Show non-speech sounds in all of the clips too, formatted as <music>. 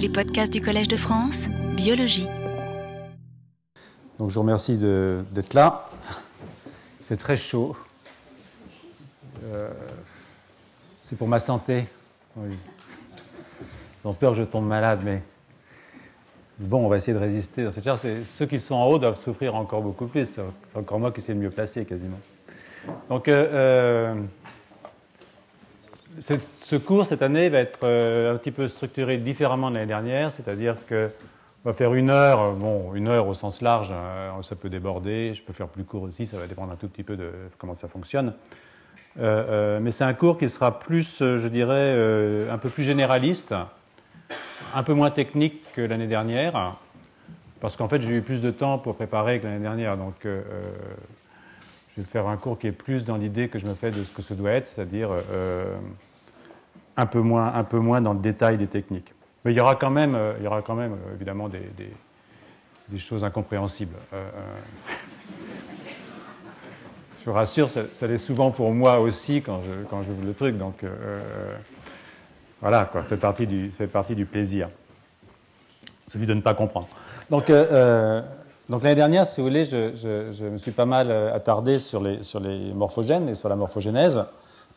Les podcasts du Collège de France, biologie. Donc je vous remercie d'être là. Il fait très chaud. Euh, c'est pour ma santé. Ils ont peur que je tombe malade, mais bon, on va essayer de résister dans cette charge. Ceux qui sont en haut doivent souffrir encore beaucoup plus. C'est encore moi qui suis le mieux placé quasiment. Donc, euh, euh, ce cours cette année va être un petit peu structuré différemment de l'année dernière, c'est-à-dire que on va faire une heure, bon, une heure au sens large, hein, ça peut déborder, je peux faire plus court aussi, ça va dépendre un tout petit peu de comment ça fonctionne. Euh, euh, mais c'est un cours qui sera plus, je dirais, euh, un peu plus généraliste, un peu moins technique que l'année dernière, parce qu'en fait j'ai eu plus de temps pour préparer que l'année dernière, donc je vais faire un cours qui est plus dans l'idée que je me fais de ce que ce doit être, c'est-à-dire un, peu moins, un peu moins dans le détail des techniques. Mais il y aura quand même, euh, il y aura quand même euh, évidemment des, choses incompréhensibles. Euh, je vous rassure, ça, l'est souvent pour moi aussi quand je, quand je le truc. Donc voilà, ça, fait partie du, ça plaisir. Celui de ne pas comprendre. Donc, l'année dernière, si vous voulez, je, me suis pas mal attardé sur les, sur les morphogènes et sur la morphogénèse.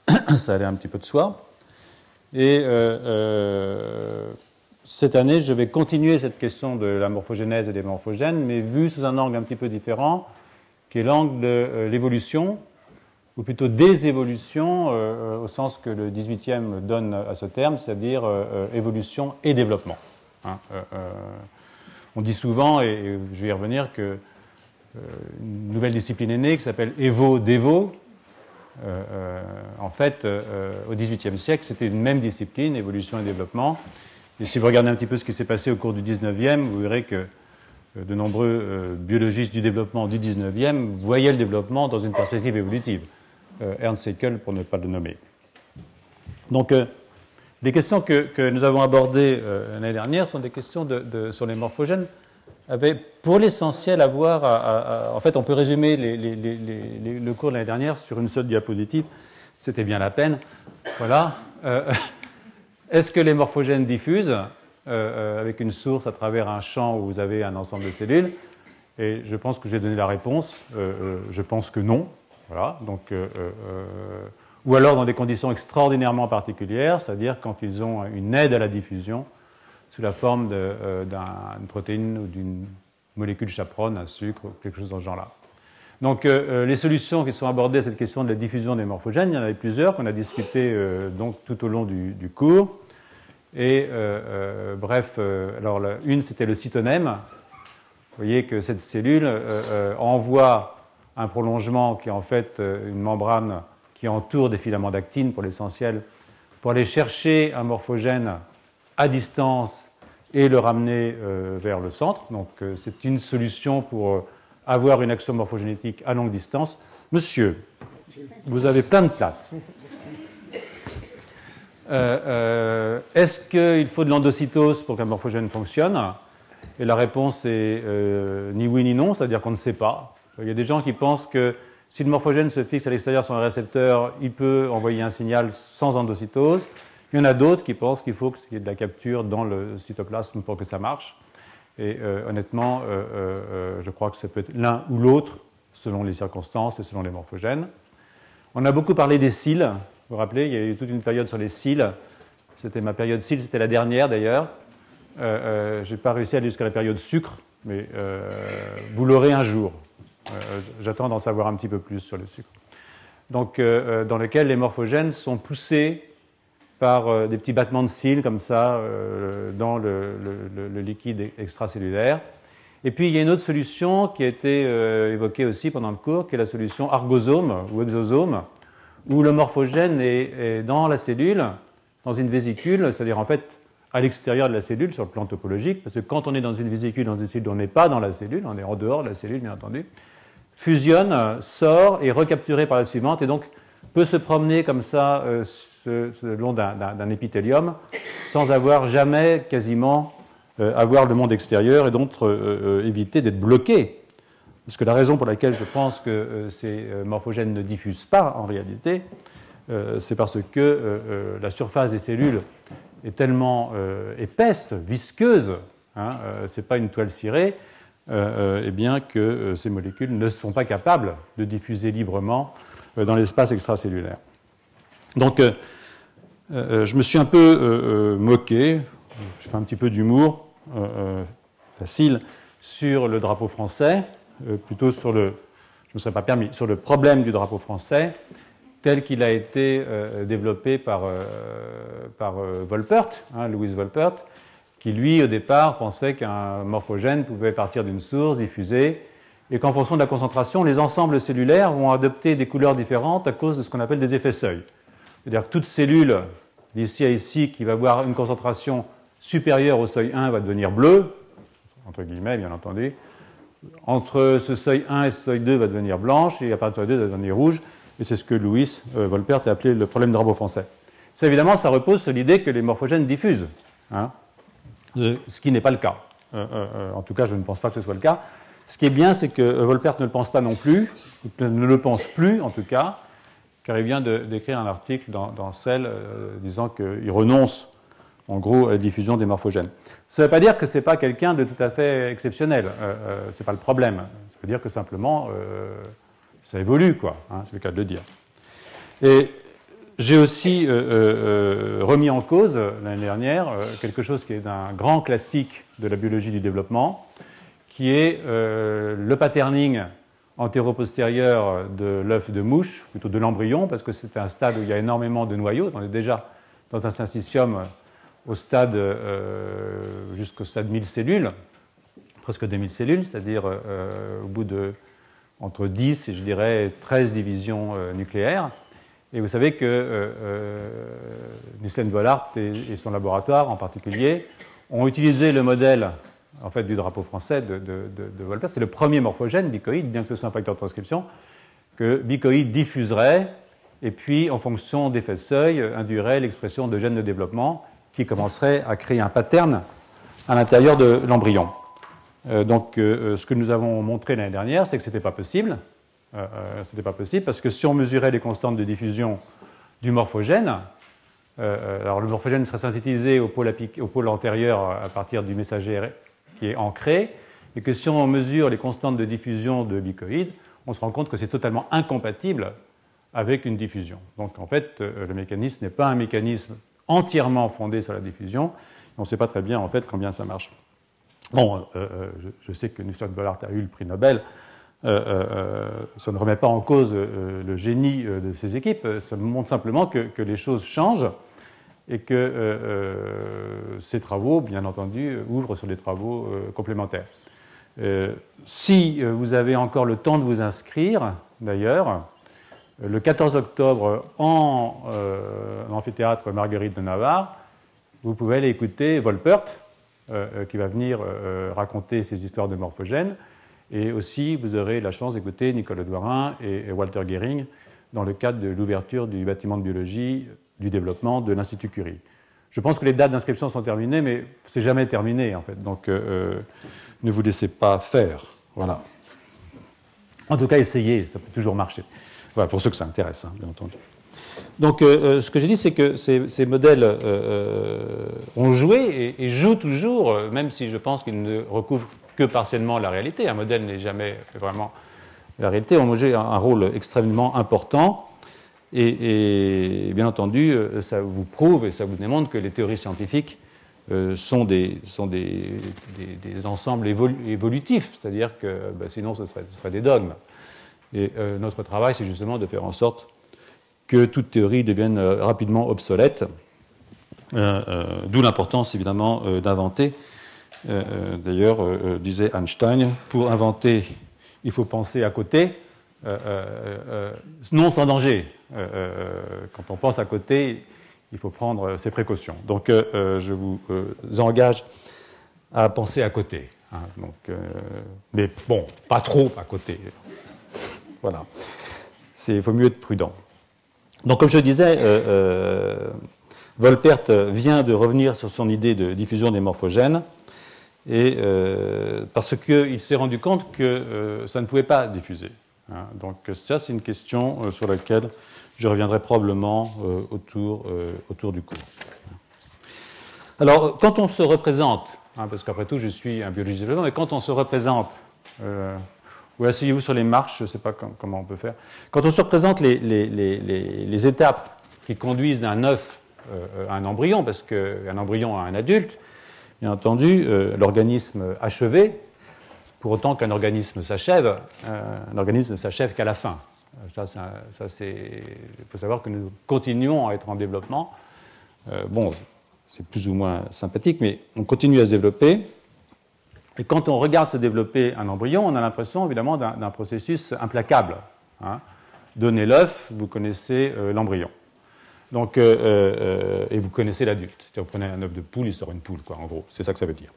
<coughs> ça allait un petit peu de soi. Et euh, cette année, je vais continuer cette question de la morphogénèse et des morphogènes, mais vu sous un angle un petit peu différent, qui est l'angle de euh, l'évolution, ou plutôt des évolutions, euh, au sens que le 18e donne à ce terme, c'est-à-dire euh, évolution et développement. Hein, on dit souvent, et je vais y revenir, que une nouvelle discipline est née qui s'appelle Evo-Devo. En fait, au XVIIIe siècle, c'était une même discipline, évolution et développement, et si vous regardez un petit peu ce qui s'est passé au cours du 19e, vous verrez que euh, de nombreux euh, biologistes du développement du 19e voyaient le développement dans une perspective évolutive. Euh, Ernst Haeckel, pour ne pas le nommer. Donc, les questions que, nous avons abordées l'année dernière sont des questions sur les morphogènes, avaient pour l'essentiel à voir. en fait, on peut résumer le cours de l'année dernière sur une seule diapositive. C'était bien la peine. Voilà. Est-ce que les morphogènes diffusent euh, euh, avec une source à travers un champ où vous avez un ensemble de cellules? Et je pense que j'ai donné la réponse. Euh, je pense que non. Voilà. Donc, ou alors dans des conditions extraordinairement particulières, c'est-à-dire quand ils ont une aide à la diffusion sous la forme d'une protéine ou d'une molécule chaperonne, un sucre, quelque chose dans ce genre-là. Donc, les solutions qui sont abordées à cette question de la diffusion des morphogènes, il y en avait plusieurs qu'on a discuté donc, tout au long du, cours. Et euh, euh, bref, euh, alors une c'était le cytonème. Vous voyez que cette cellule envoie un prolongement qui est en fait une membrane qui entoure des filaments d'actine pour l'essentiel, pour aller chercher un morphogène à distance et le ramener vers le centre. Donc c'est une solution pour avoir une action morphogénétique à longue distance. Monsieur, vous avez plein de place. Euh, euh, est-ce qu'il faut de l'endocytose pour qu'un morphogène fonctionne? Et la réponse est euh, ni oui ni non, c'est-à-dire qu'on ne sait pas. Il y a des gens qui pensent que si le morphogène se fixe à l'extérieur sur un récepteur, il peut envoyer un signal sans endocytose. Il y en a d'autres qui pensent qu'il faut qu'il y ait de la capture dans le cytoplasme pour que ça marche. Et honnêtement, je crois que ça peut être l'un ou l'autre selon les circonstances et selon les morphogènes. On a beaucoup parlé des cils. Vous vous rappelez, il y a eu toute une période sur les cils. C'était ma période cils, c'était la dernière d'ailleurs. Euh, euh, je n'ai pas réussi à aller jusqu'à la période sucre, mais euh, vous l'aurez un jour. J'attends d'en savoir un petit peu plus sur le sucre. Donc, dans lequel les morphogènes sont poussés par des petits battements de cils comme ça dans le, liquide extracellulaire. Et puis il y a une autre solution qui a été évoquée aussi pendant le cours, qui est la solution argosome ou exosome, où le morphogène est, dans la cellule, dans une vésicule, c'est-à-dire en fait à l'extérieur de la cellule sur le plan topologique, parce que quand on est dans une vésicule, dans une cellule, on n'est pas dans la cellule, on est en dehors de la cellule, bien entendu, fusionne, sort et recapturé par la suivante, et donc peut se promener comme ça euh, le long d'un épithélium sans avoir jamais quasiment euh, avoir le monde extérieur et donc euh, éviter d'être bloqué. Parce que la raison pour laquelle je pense que euh, ces euh, morphogènes ne diffusent pas en réalité, euh, c'est parce que la surface des cellules est tellement épaisse, visqueuse, hein, ce n'est pas une toile cirée, eh bien que ces molécules ne sont pas capables de diffuser librement dans l'espace extracellulaire. Donc, je me suis un peu moqué, je fais un petit peu d'humour facile sur le drapeau français, plutôt sur le, je me serais pas permis, sur le problème du drapeau français, tel qu'il a été euh, développé par, euh, euh, Volpert, hein, Louis Volpert, qui lui, au départ, pensait qu'un morphogène pouvait partir d'une source, diffuser, et qu'en fonction de la concentration, les ensembles cellulaires vont adopter des couleurs différentes à cause de ce qu'on appelle des effets seuil. C'est-à-dire que toute cellule d'ici à ici qui va avoir une concentration supérieure au seuil 1 va devenir bleue, entre guillemets, bien entendu, entre ce seuil 1 et ce seuil 2 va devenir blanche, et à partir du seuil 2 va devenir rouge, et c'est ce que Louis euh, Volpert a appelé le problème drapeau français. Ça, évidemment, ça repose sur l'idée que les morphogènes diffusent, hein, ce qui n'est pas le cas. Euh, euh, en tout cas, je ne pense pas que ce soit le cas. Ce qui est bien, c'est que Volpert ne le pense pas non plus, ne le pense plus en tout cas, car il vient d'écrire un article dans, dans Cell disant qu'il renonce en gros, la diffusion des morphogènes. Ça ne veut pas dire que ce n'est pas quelqu'un de tout à fait exceptionnel. Euh, euh, ce n'est pas le problème. Ça veut dire que simplement, euh, ça évolue, quoi. Hein, c'est le cas de le dire. Et j'ai aussi remis en cause l'année dernière quelque chose qui est un grand classique de la biologie du développement, qui est le patterning antéro-postérieur de l'œuf de mouche, plutôt de l'embryon, parce que c'est un stade où il y a énormément de noyaux. On est déjà dans un syncytium au stade, euh, jusqu'au stade 1000 cellules, presque 2000 cellules, c'est-à-dire euh, au bout de entre 10 et je dirais 13 divisions euh, nucléaires. Et vous savez que euh, Nussen Bollard et, son laboratoire en particulier ont utilisé le modèle en fait, du drapeau français de, de, C'est le premier morphogène bicoïde, bien que ce soit un facteur de transcription, que bicoïde diffuserait et puis, en fonction d'effet seuil, induirait l'expression de gènes de développement qui commencerait à créer un pattern à l'intérieur de l'embryon. Euh, donc, euh, ce que nous avons montré l'année dernière, c'est que ce n'était pas possible. Euh, ce n'était pas possible parce que si on mesurait les constantes de diffusion du morphogène, alors le morphogène serait synthétisé au pôle, au pôle, antérieur à partir du messager qui est ancré, et que si on mesure les constantes de diffusion de bicoïdes, on se rend compte que c'est totalement incompatible avec une diffusion. Donc en fait, le mécanisme n'est pas un mécanisme entièrement fondé sur la diffusion. On ne sait pas très bien en fait combien ça marche. Bon, euh, euh, je, sais que Nusrat Bollard a eu le prix Nobel. Euh, ça ne remet pas en cause le génie de ses équipes. Ça montre simplement que les choses changent et que ces travaux, bien entendu, ouvrent sur des travaux complémentaires. si vous avez encore le temps de vous inscrire, d'ailleurs, le 14 octobre en euh, amphithéâtre Marguerite de Navarre, vous pouvez aller écouter Volpert, euh, euh, qui va venir raconter ses histoires de morphogènes. Et aussi, vous aurez la chance d'écouter Nicolas Douarin et, Walter Gehring dans le cadre de l'ouverture du bâtiment de biologie du développement de l'Institut Curie. Je pense que les dates d'inscription sont terminées, mais c'est jamais terminé en fait. Donc, ne vous laissez pas faire. Voilà. En tout cas, essayez, ça peut toujours marcher. Voilà, pour ceux que ça intéresse, hein, bien entendu. Donc, euh, euh, ce que j'ai dit, c'est que ces, modèles euh, ont joué et, jouent toujours, même si je pense qu'ils ne recouvrent que partiellement la réalité. Un modèle n'est jamais vraiment la réalité. Ont joué un, rôle extrêmement important. Et, bien entendu, ça vous prouve et ça vous démontre que les théories scientifiques sont, des, sont des, des, ensembles évolutifs, c'est-à-dire que bah, sinon ce serait, ce serait des dogmes. Et euh, notre travail, c'est justement de faire en sorte que toute théorie devienne euh, rapidement obsolète, euh, d'où l'importance évidemment d'inventer. D'ailleurs, disait Einstein, pour inventer, il faut penser à côté, non sans danger. quand on pense à côté, il faut prendre ses précautions. Donc, je vous engage à penser à côté. Hein. mais bon, pas trop à côté. Voilà. Il vaut mieux être prudent. Donc, comme je disais, euh, euh, Volpert vient de revenir sur son idée de diffusion des morphogènes, et, euh, parce qu'il s'est rendu compte que ça ne pouvait pas diffuser. Hein. Donc, ça, c'est une question sur laquelle je reviendrai probablement autour, autour du cours. Alors, quand on se représente, hein, parce qu'après tout, je suis un biologiste mais quand on se représente, euh, ou asseyez-vous sur les marches, je ne sais pas comment on peut faire, quand on se représente les, les, étapes qui conduisent d'un œuf euh, à un embryon, parce qu'un embryon a un adulte, bien entendu, euh, l'organisme achevé, pour autant qu'un organisme s'achève, un organisme ne s'achève qu'à la fin. Ça, ça il faut savoir que nous continuons à être en développement. bon, c'est plus ou moins sympathique, mais on continue à se développer. Et quand on regarde se développer un embryon, on a l'impression évidemment d'un processus implacable. Hein. Donnez l'œuf, vous connaissez euh, l'embryon. Donc, euh, euh, et vous connaissez l'adulte. Vous prenez un œuf de poule, il sort une poule, quoi, en gros. C'est ça que ça veut dire.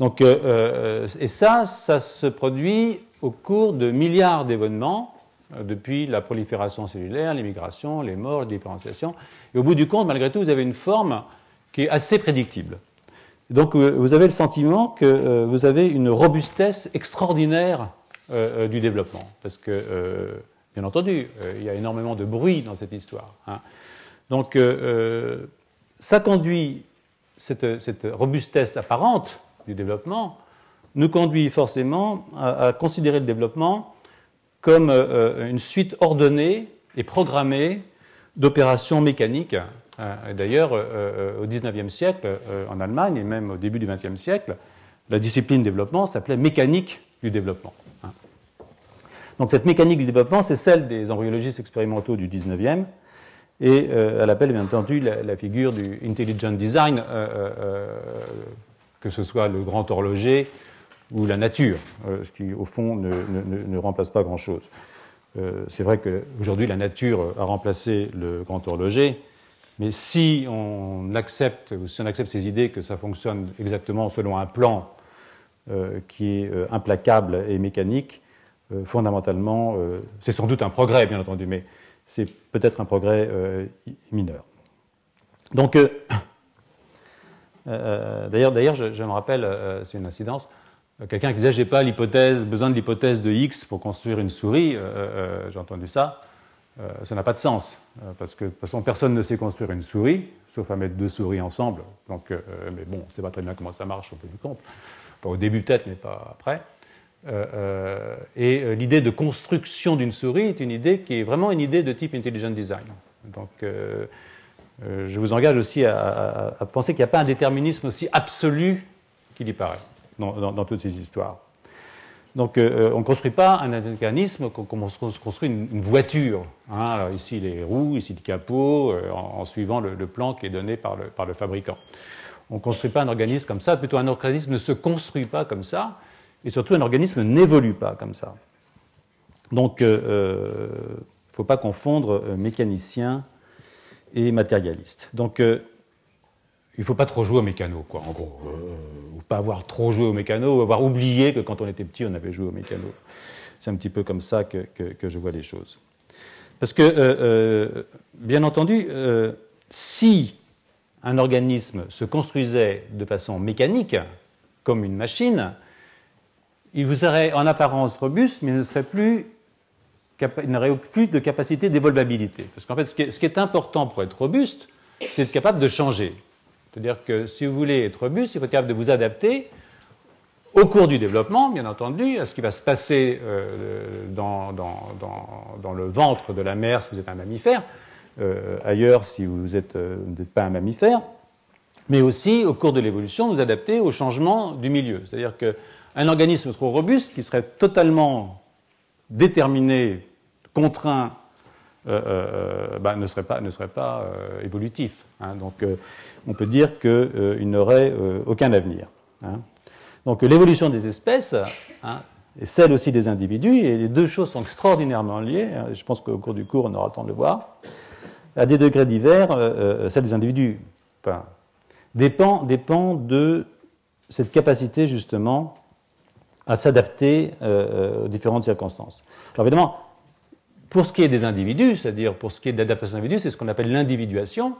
Donc, et ça, ça se produit au cours de milliards d'événements, depuis la prolifération cellulaire, l'immigration, les morts, la différenciation. Et au bout du compte, malgré tout, vous avez une forme qui est assez prédictible. Donc euh, vous avez le sentiment que euh, vous avez une robustesse extraordinaire euh, du développement, parce que, bien entendu, il y a énormément de bruit dans cette histoire. Hein. Donc ça conduit, cette, robustesse apparente du développement, nous conduit forcément à, considérer le développement comme une suite ordonnée et programmée d'opérations mécaniques euh, d'ailleurs, euh, euh, au XIXe siècle, en Allemagne et même au début du XXe siècle, la discipline développement s'appelait mécanique du développement. Hein. Donc cette mécanique du développement, c'est celle des embryologistes expérimentaux du XIXe, et elle appelle bien entendu la, figure du intelligent design, que ce soit le grand horloger ou la nature, ce qui au fond ne, remplace pas grand-chose. c'est vrai qu'aujourd'hui la nature a remplacé le grand horloger, mais si on accepte, ces idées que ça fonctionne exactement selon un plan euh, qui est euh, implacable et mécanique, euh, fondamentalement, c'est sans doute un progrès, bien entendu, mais c'est peut-être un progrès mineur. Donc, d'ailleurs, d'ailleurs, je, me rappelle, c'est une incidence, quelqu'un qui disait j'ai pas l'hypothèse, besoin de l'hypothèse de X pour construire une souris. j'ai entendu ça. Euh, ça n'a pas de sens, euh, parce que de toute façon, personne ne sait construire une souris, sauf à mettre deux souris ensemble. Donc, euh, mais bon, on ne sait pas très bien comment ça marche au bout du compte. au début peut-être, mais pas après. et l'idée de construction d'une souris est une idée qui est vraiment une idée de type intelligent design. Donc, je vous engage aussi à, penser qu'il n'y a pas un déterminisme aussi absolu qu'il y paraît dans toutes ces histoires. Donc euh, on ne construit pas un mécanisme comme on construit une, voiture. Hein. ici les roues, ici le capot, euh, en, suivant le, plan qui est donné par le, fabricant. On ne construit pas un organisme comme ça, plutôt un organisme ne se construit pas comme ça, et surtout un organisme n'évolue pas comme ça. Donc il euh, ne faut pas confondre mécanicien et matérialiste. Donc il ne faut pas trop jouer au mécano, quoi, en gros. Euh, ou pas avoir trop joué au mécano, ou avoir oublié que quand on était petit, on avait joué au mécano. C'est un petit peu comme ça que, je vois les choses. Parce que, euh, euh, bien entendu, si un organisme se construisait de façon mécanique, comme une machine, il vous serait en apparence robuste, mais il ne serait plus n'aurait plus de capacité d'évolvabilité. Parce qu'en fait, ce qui est important pour être robuste, c'est être capable de changer. C'est-à-dire que si vous voulez être robuste, il faut être capable de vous adapter au cours du développement, bien entendu, à ce qui va se passer euh, dans, le ventre de la mère si vous êtes un mammifère, euh, ailleurs si vous euh, n'êtes pas un mammifère, mais aussi au cours de l'évolution, vous adapter au changement du milieu. C'est-à-dire qu'un organisme trop robuste, qui serait totalement déterminé, contraint, bah, ne serait pas, ne serait pas évolutif. Hein. Donc, on peut dire qu'il euh, n'aurait euh, aucun avenir. Hein. Donc l'évolution des espèces hein, et celle aussi des individus, et les deux choses sont extraordinairement liées, je pense qu'au cours du cours on aura le temps de le voir, à des degrés divers, euh, celle des individus dépend, dépend de cette capacité justement à s'adapter aux différentes circonstances. Alors évidemment, pour ce qui est des individus, c'est-à-dire pour ce qui est de l'adaptation des individus, c'est ce qu'on appelle l'individuation,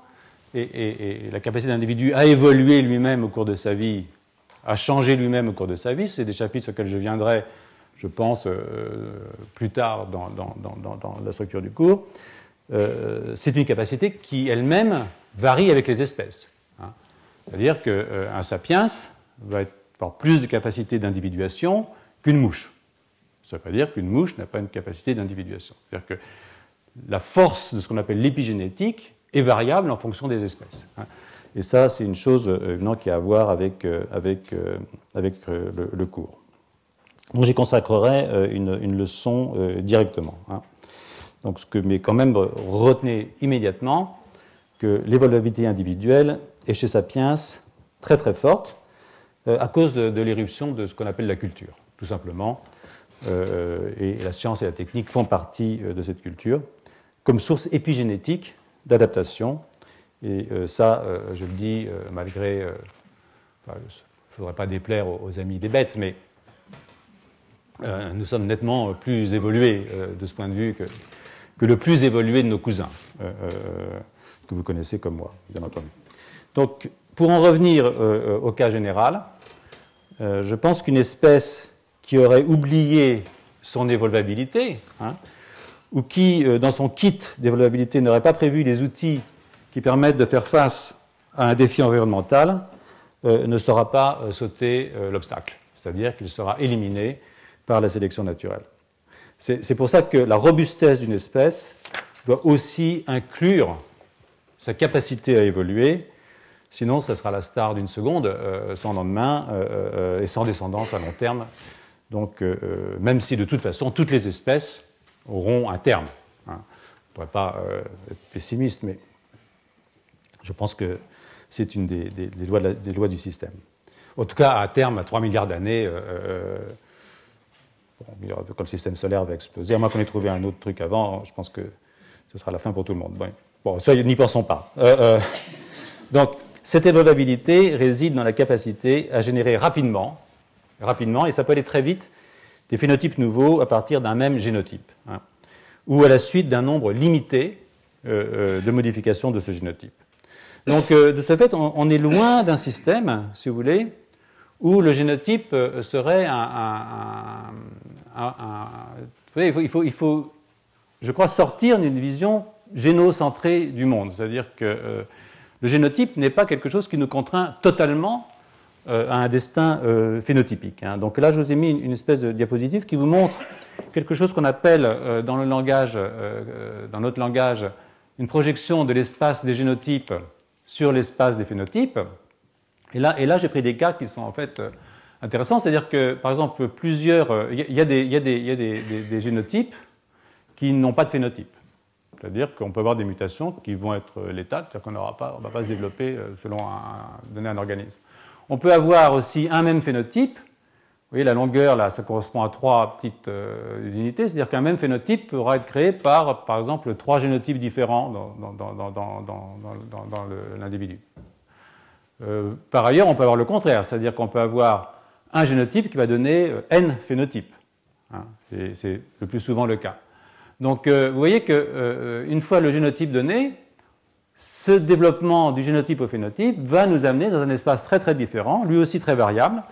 et, la capacité d'un individu à évoluer lui-même au cours de sa vie, à changer lui-même au cours de sa vie, c'est des chapitres sur lesquels je viendrai, je pense, euh, plus tard dans, la structure du cours. Euh, c'est une capacité qui elle-même varie avec les espèces. Hein. C'est-à-dire qu'un sapiens va avoir plus de capacité d'individuation qu'une mouche. Ça ne veut pas dire qu'une mouche n'a pas une capacité d'individuation. C'est-à-dire que la force de ce qu'on appelle l'épigénétique est variable en fonction des espèces. Hein. Et ça, c'est une chose euh, qui a à voir avec, euh, avec, euh, avec le, cours. Donc j'y consacrerai une, leçon directement. Hein. Donc, ce que, mais quand même, retenez immédiatement que l'évoluabilité individuelle est chez Sapiens très très forte à cause de, l'éruption de ce qu'on appelle la culture, tout simplement. Et la science et la technique font partie de cette culture comme source épigénétique d'adaptation et euh, ça, euh, je le dis euh, malgré. je ne voudrais pas déplaire aux, amis des bêtes, mais nous sommes nettement plus évolués de ce point de vue que, que, le plus évolué de nos cousins, que vous connaissez comme moi, bien entendu. Donc, pour en revenir au cas général, je pense qu'une espèce qui aurait oublié son évolvabilité, hein, ou qui, dans son kit d'évolvabilité, n'aurait pas prévu les outils qui permettent de faire face à un défi environnemental euh, ne saura pas euh, sauter euh, l'obstacle, c'est-à-dire qu'il sera éliminé par la sélection naturelle. C'est pour ça que la robustesse d'une espèce doit aussi inclure sa capacité à évoluer, sinon ça sera la star d'une seconde, sans lendemain et sans descendance à long terme. Donc même si de toute façon toutes les espèces auront un terme. Hein. On ne pourrait pas être pessimiste, mais je pense que c'est une des, lois du système. En tout cas, à terme, à 3 milliards d'années, euh, euh, quand le système solaire va exploser, à moins qu'on ait trouvé un autre truc avant, je pense que ce sera la fin pour tout le monde. Bon, n'y pensons pas. Euh, donc, cette évolvabilité réside dans la capacité à générer rapidement, rapidement, et ça peut aller très vite, des phénotypes nouveaux à partir d'un même génotype, hein, ou à la suite d'un nombre limité de modifications de ce génotype. Donc, euh, de ce fait, on, est loin d'un système, si vous voulez, où le génotype euh, serait un. il faut, il faut, je crois, sortir d'une vision génocentrée du monde. C'est-à-dire que euh, le génotype n'est pas quelque chose qui nous contraint totalement à un destin phénotypique. Hein. Donc là, je vous ai mis une, espèce de diapositive qui vous montre quelque chose qu'on appelle langage, dans notre langage, une projection de l'espace des génotypes sur l'espace des phénotypes. Et là, j'ai pris des cas qui sont en fait euh, intéressants, c'est-à-dire que, par exemple, plusieurs. Il y, a, des, génotypes qui n'ont pas de phénotype. C'est-à-dire qu'on peut avoir des mutations qui vont être létales, c'est-à-dire qu'on ne va pas se développer euh, selon un, donner un organisme. On peut avoir aussi un même phénotype. Vous voyez, la longueur, là, ça correspond à trois petites euh, unités, c'est-à-dire qu'un même phénotype pourra être créé par, par exemple, trois génotypes différents dans, l'individu. Euh, par ailleurs, on peut avoir le contraire, c'est-à-dire qu'on peut avoir un génotype qui va donner euh, n phénotypes. Hein, c'est le plus souvent le cas. Donc, vous voyez qu'une fois le génotype donné, ce développement du génotype au phénotype va nous amener dans un espace très très différent, lui aussi très variable,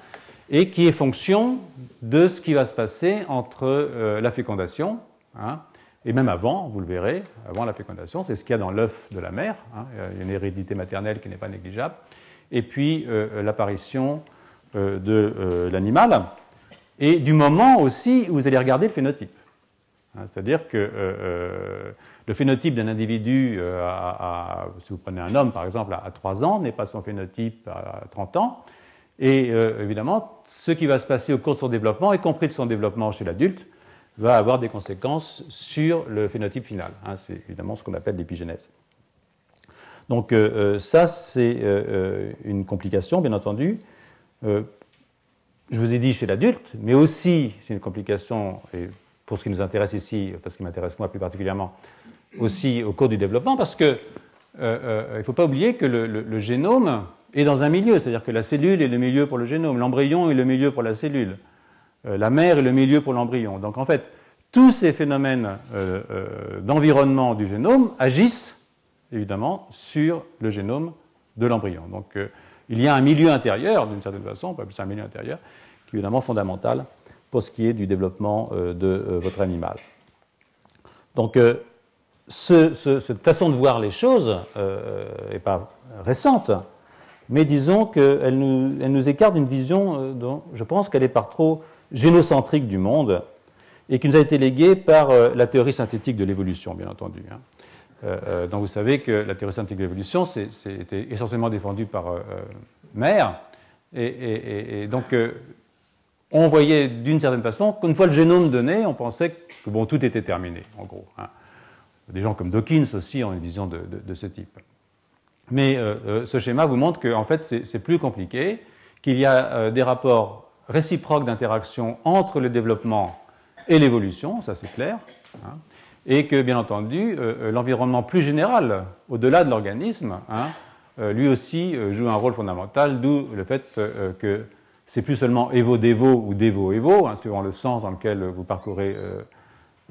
et qui est fonction de ce qui va se passer entre euh, la fécondation, hein, et même avant, vous le verrez, avant la fécondation, c'est ce qu'il y a dans l'œuf de la mère, hein, il y a une hérédité maternelle qui n'est pas négligeable, et puis euh, l'apparition euh, de l'animal, et du moment aussi où vous allez regarder le phénotype. Hein, c'est-à-dire que le phénotype d'un individu, si vous prenez un homme par exemple à 3 ans, n'est pas son phénotype à 30 ans, et euh, évidemment, ce qui va se passer au cours de son développement, y compris de son développement chez l'adulte, va avoir des conséquences sur le phénotype final. Hein. c'est évidemment ce qu'on appelle l'épigénèse. Donc euh, euh, ça, c'est une complication, bien entendu. je vous ai dit chez l'adulte, mais aussi, c'est une complication, pour ce qui nous intéresse ici, parce qu'il m'intéresse moi plus particulièrement, aussi au cours du développement, parce qu'il ne faut pas oublier que le génome et dans un milieu, c'est-à-dire que la cellule est le milieu pour le génome, l'embryon est le milieu pour la cellule, euh, la mère est le milieu pour l'embryon. Donc en fait, tous ces phénomènes euh, euh, d'environnement du génome agissent évidemment sur le génome de l'embryon. Donc il y a un milieu intérieur, d'une certaine façon, on peut un milieu intérieur, qui est évidemment fondamental pour ce qui est du développement de votre animal. Donc cette façon de voir les choses n'est pas récente mais disons qu'elle nous, écarte d'une vision dont je pense qu'elle est par trop génocentrique du monde et qui nous a été léguée par la théorie synthétique de l'évolution, bien entendu. Hein. donc vous savez que la théorie synthétique de l'évolution, c'était essentiellement défendue par Maire, et, donc on voyait d'une certaine façon qu'une fois le génome donné, on pensait que bon, tout était terminé, en gros. Hein. Des gens comme Dawkins aussi ont une vision de, ce type. Mais euh, euh, ce schéma vous montre qu'en fait, c'est plus compliqué, qu'il y a euh, des rapports réciproques d'interaction entre le développement et l'évolution, ça c'est clair, hein, et que bien entendu, l'environnement plus général, au-delà de l'organisme, hein, lui aussi joue un rôle fondamental, d'où le fait que c'est plus seulement Evo-Devo ou Devo-Evo, hein, suivant le sens dans lequel vous parcourez euh,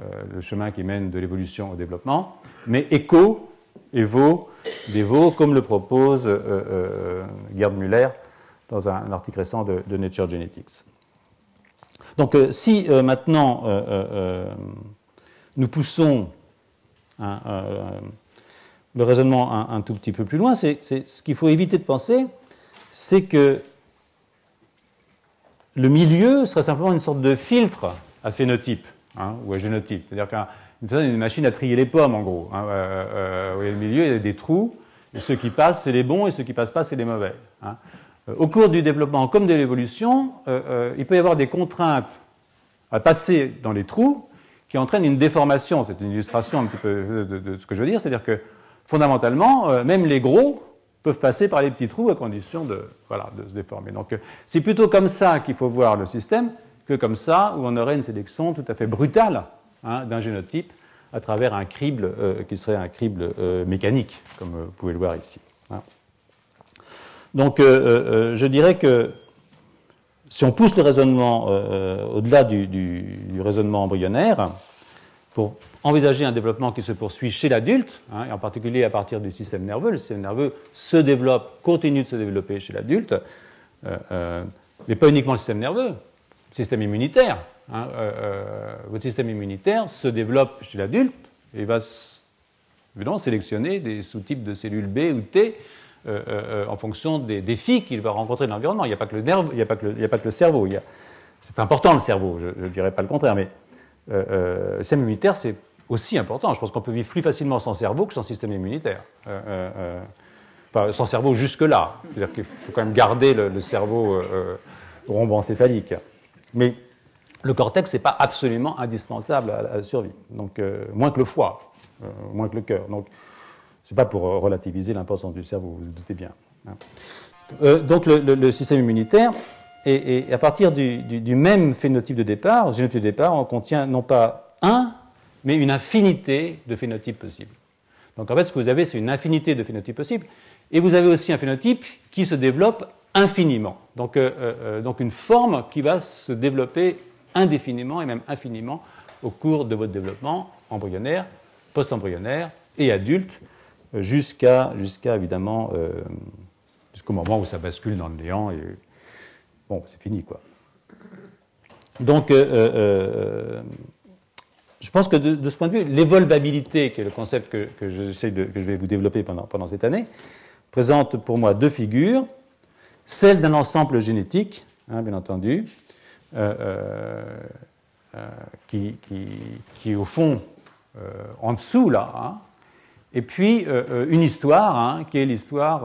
euh, le chemin qui mène de l'évolution au développement, mais Eco, Evo, Devo, comme le propose euh, Gerd Müller dans un, article récent de, Nature Genetics. Donc si maintenant nous poussons le raisonnement un, un, tout petit peu plus loin, c'est ce qu'il faut éviter de penser, c'est que le milieu serait simplement une sorte de filtre à phénotype hein, ou à génotype. C'est-à-dire qu'une machine à trier les pommes, en gros. Hein, euh, euh, le milieu, il y a des trous, et ceux qui passent, c'est les bons, et ceux qui passent pas, c'est les mauvais. Hein. Euh, au cours du développement comme de l'évolution, il peut y avoir des contraintes à passer dans les trous qui entraînent une déformation. C'est une illustration un petit peu de, de, ce que je veux dire, c'est-à-dire que fondamentalement, même les gros peuvent passer par les petits trous à condition de, voilà, de se déformer. Donc c'est plutôt comme ça qu'il faut voir le système que comme ça où on aurait une sélection tout à fait brutale hein, d'un génotype à travers un crible euh, qui serait un crible euh, mécanique, comme vous pouvez le voir ici. Hein. Donc euh, je dirais que si on pousse le raisonnement au-delà du, du, raisonnement embryonnaire, pour envisager un développement qui se poursuit chez l'adulte, hein, et en particulier à partir du système nerveux. Le système nerveux se développe, continue de se développer chez l'adulte, euh, euh, mais pas uniquement le système nerveux, le système immunitaire. Hein, euh, votre système immunitaire se développe chez l'adulte et va évidemment sélectionner des sous-types de cellules B ou T en fonction des défis qu'il va rencontrer dans l'environnement. Il n'y a, pas que le il n'y a, pas que le, cerveau. C'est important le cerveau, je ne dirais pas le contraire, mais le système immunitaire, c'est aussi important. Je pense qu'on peut vivre plus facilement sans cerveau que sans système immunitaire. Euh, euh, euh, enfin, sans cerveau jusque-là. C'est-à-dire qu'il faut quand même garder le, cerveau rhomboencéphalique. Mais le cortex n'est pas absolument indispensable à la survie. Donc, moins que le foie, moins que le cœur. Donc, ce n'est pas pour relativiser l'importance du cerveau, vous vous doutez bien. Hein. donc, le, système immunitaire, et, à partir du, même phénotype de départ, le génotype de départ, on contient non pas un, mais une infinité de phénotypes possibles. Donc en fait, ce que vous avez, c'est une infinité de phénotypes possibles, et vous avez aussi un phénotype qui se développe infiniment. Donc, euh, euh, donc une forme qui va se développer indéfiniment et même infiniment au cours de votre développement embryonnaire, post-embryonnaire et adulte, jusqu'à jusqu'à évidemment jusqu'au moment où ça bascule dans le néant et bon, c'est fini quoi. Donc je pense que de, ce point de vue, l'évolvabilité, qui est le concept que, je, vais vous développer pendant, cette année, présente pour moi deux figures. Celle d'un ensemble génétique, hein, bien entendu, euh, euh, euh, qui, qui, qui, est au fond en dessous, là, hein. et puis une histoire, hein, qui est l'histoire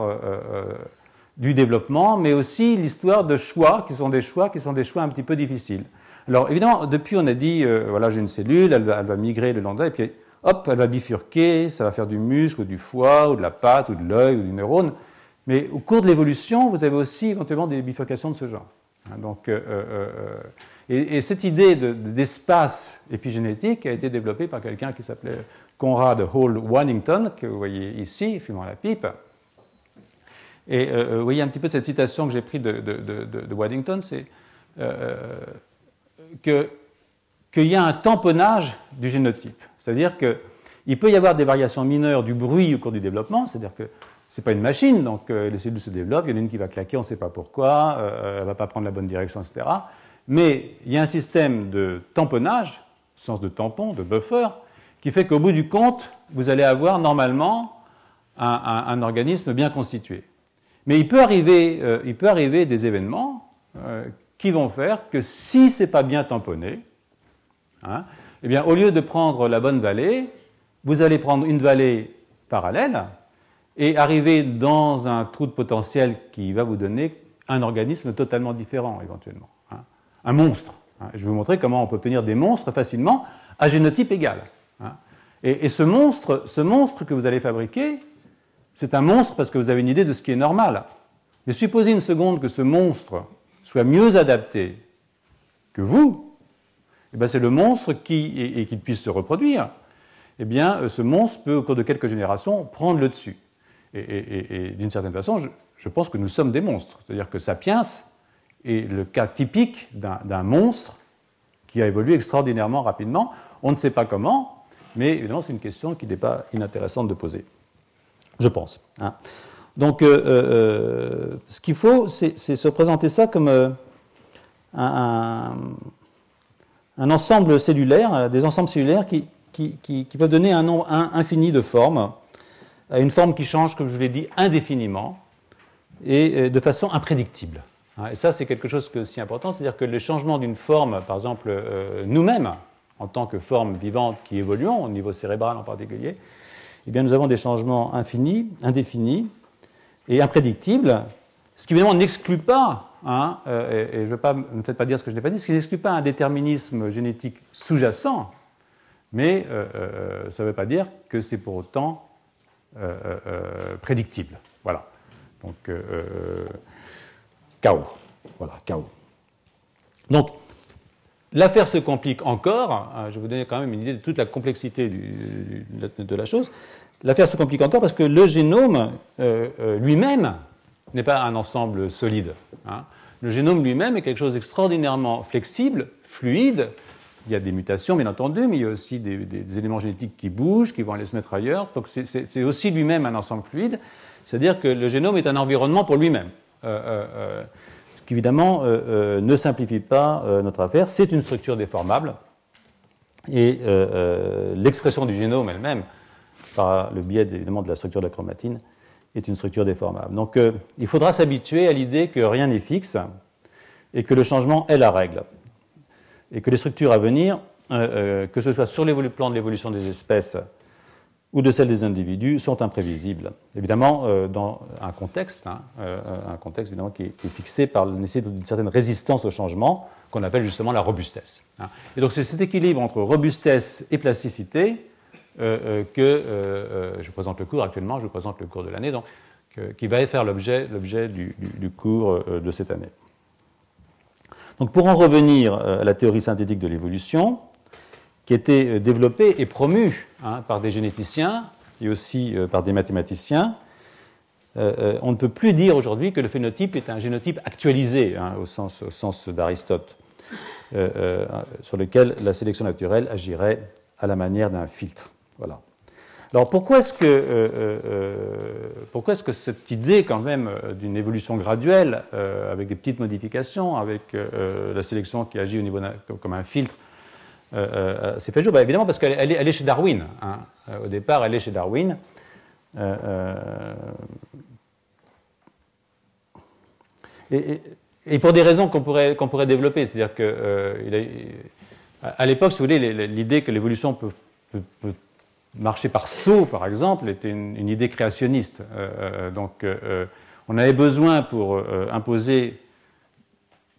du développement, mais aussi l'histoire de choix, qui sont des choix qui sont des choix un petit peu difficiles. Alors évidemment, depuis on a dit, euh, voilà, j'ai une cellule, elle va, migrer le de et puis hop, elle va bifurquer, ça va faire du muscle, ou du foie, ou de la pâte, ou de l'œil, ou du neurone. Mais au cours de l'évolution, vous avez aussi éventuellement des bifurcations de ce genre. Hein, euh, euh, et, cette idée d'espace épigénétique a été développée par quelqu'un qui s'appelait Conrad Hall Wannington, que vous voyez ici, fumant la pipe. Et vous voyez un petit peu cette citation que j'ai prise de, de, de Waddington, c'est qu'il y a un tamponnage du génotype. C'est-à-dire qu'il peut y avoir des variations mineures du bruit au cours du développement, c'est-à-dire que ce n'est pas une machine, donc euh, les cellules se développent, il y en a une qui va claquer, on ne sait pas pourquoi, euh, elle ne va pas prendre la bonne direction, etc. Mais il y a un système de tamponnage, sens de tampon, de buffer, qui fait qu'au bout du compte, vous allez avoir normalement un organisme bien constitué. Mais il peut arriver, il peut arriver des événements qui vont faire que si ce n'est pas bien tamponné, hein, eh bien, au lieu de prendre la bonne vallée, vous allez prendre une vallée parallèle et arriver dans un trou de potentiel qui va vous donner un organisme totalement différent éventuellement, hein. un monstre. Hein. Je vais vous montrer comment on peut obtenir des monstres facilement à génotype égal. Hein. Et, ce, monstre, ce monstre que vous allez fabriquer, c'est un monstre parce que vous avez une idée de ce qui est normal. Mais supposez une seconde que ce monstre soit mieux adapté que vous, eh ben, c'est le monstre qui, et, qu'il puisse se reproduire, eh bien, euh, ce monstre peut, au cours de quelques générations, prendre le dessus. Et, d'une certaine façon, je, pense que nous sommes des monstres. C'est-à-dire que Sapiens est le cas typique d'un monstre qui a évolué extraordinairement rapidement. On ne sait pas comment, mais évidemment, c'est une question qui n'est pas inintéressante de poser. Je pense. Hein. Donc, euh, euh, ce qu'il faut, c'est se présenter ça comme un, ensemble cellulaire, euh, des ensembles cellulaires qui, qui, peuvent donner un nombre infini de formes, euh, une forme qui change, comme je l'ai dit, indéfiniment et euh, de façon imprédictible. Hein, et ça, c'est quelque chose qui est aussi important, c'est-à-dire que le changement d'une forme, par exemple, nous-mêmes, en tant que forme vivante qui évoluons, au niveau cérébral en particulier, eh bien, nous avons des changements infinis, indéfinis et imprédictibles, ce qui évidemment n'exclut pas Hein, euh, et, je veux pas, ne faites pas dire ce que je n'ai pas dit, ce qui n'exclut pas un déterminisme génétique sous-jacent, mais euh, euh, ça ne veut pas dire que c'est pour autant prédictible. Voilà. Donc, chaos. Voilà, chaos. Donc, l'affaire se complique encore. Hein, je vais vous donner quand même une idée de toute la complexité de la chose. L'affaire se complique encore parce que le génome lui-même n'est pas un ensemble solide. Hein. Le génome lui-même est quelque chose d'extraordinairement flexible, fluide. Il y a des mutations, bien entendu, mais il y a aussi des, éléments génétiques qui bougent, qui vont aller se mettre ailleurs. Donc c'est aussi lui-même un ensemble fluide. C'est-à-dire que le génome est un environnement pour lui-même. Euh, euh, euh, ce qui, évidemment, ne simplifie pas notre affaire. C'est une structure déformable. Et l'expression du génome elle-même, par le biais évidemment de la structure de la chromatine, est une structure déformable. Donc euh, il faudra s'habituer à l'idée que rien n'est fixe et que le changement est la règle. Et que les structures à venir, euh, euh, que ce soit sur le plan de l'évolution des espèces ou de celle des individus, sont imprévisibles. Évidemment, dans un contexte, hein, un contexte évidemment qui est, fixé par la nécessité d'une certaine résistance au changement, qu'on appelle justement la robustesse. Hein. Et donc c'est cet équilibre entre robustesse et plasticité euh, euh, que euh, je présente le cours actuellement, je vous présente le cours de l'année, donc qui va faire l'objet du, du, cours de cette année. Donc pour en revenir à la théorie synthétique de l'évolution, qui été développée et promue hein, par des généticiens et aussi par des mathématiciens, on ne peut plus dire aujourd'hui que le phénotype est un génotype actualisé hein, au sens d'Aristote, sur lequel la sélection naturelle agirait à la manière d'un filtre. Voilà. Alors pourquoi est-ce que, euh, euh, euh, est-ce que cette idée quand même d'une évolution graduelle, avec des petites modifications, avec la sélection qui agit au niveau comme un filtre, s'est fait jour bah, Évidemment parce qu'elle est, chez Darwin. Hein. Au départ, elle est chez Darwin. Et, pour des raisons qu'on pourrait, pourrait développer, c'est-à-dire que à l'époque, si vous voulez, l'idée que l'évolution peut marcher par saut, par exemple, était une, idée créationniste. Euh, euh, donc, euh, on avait besoin pour imposer,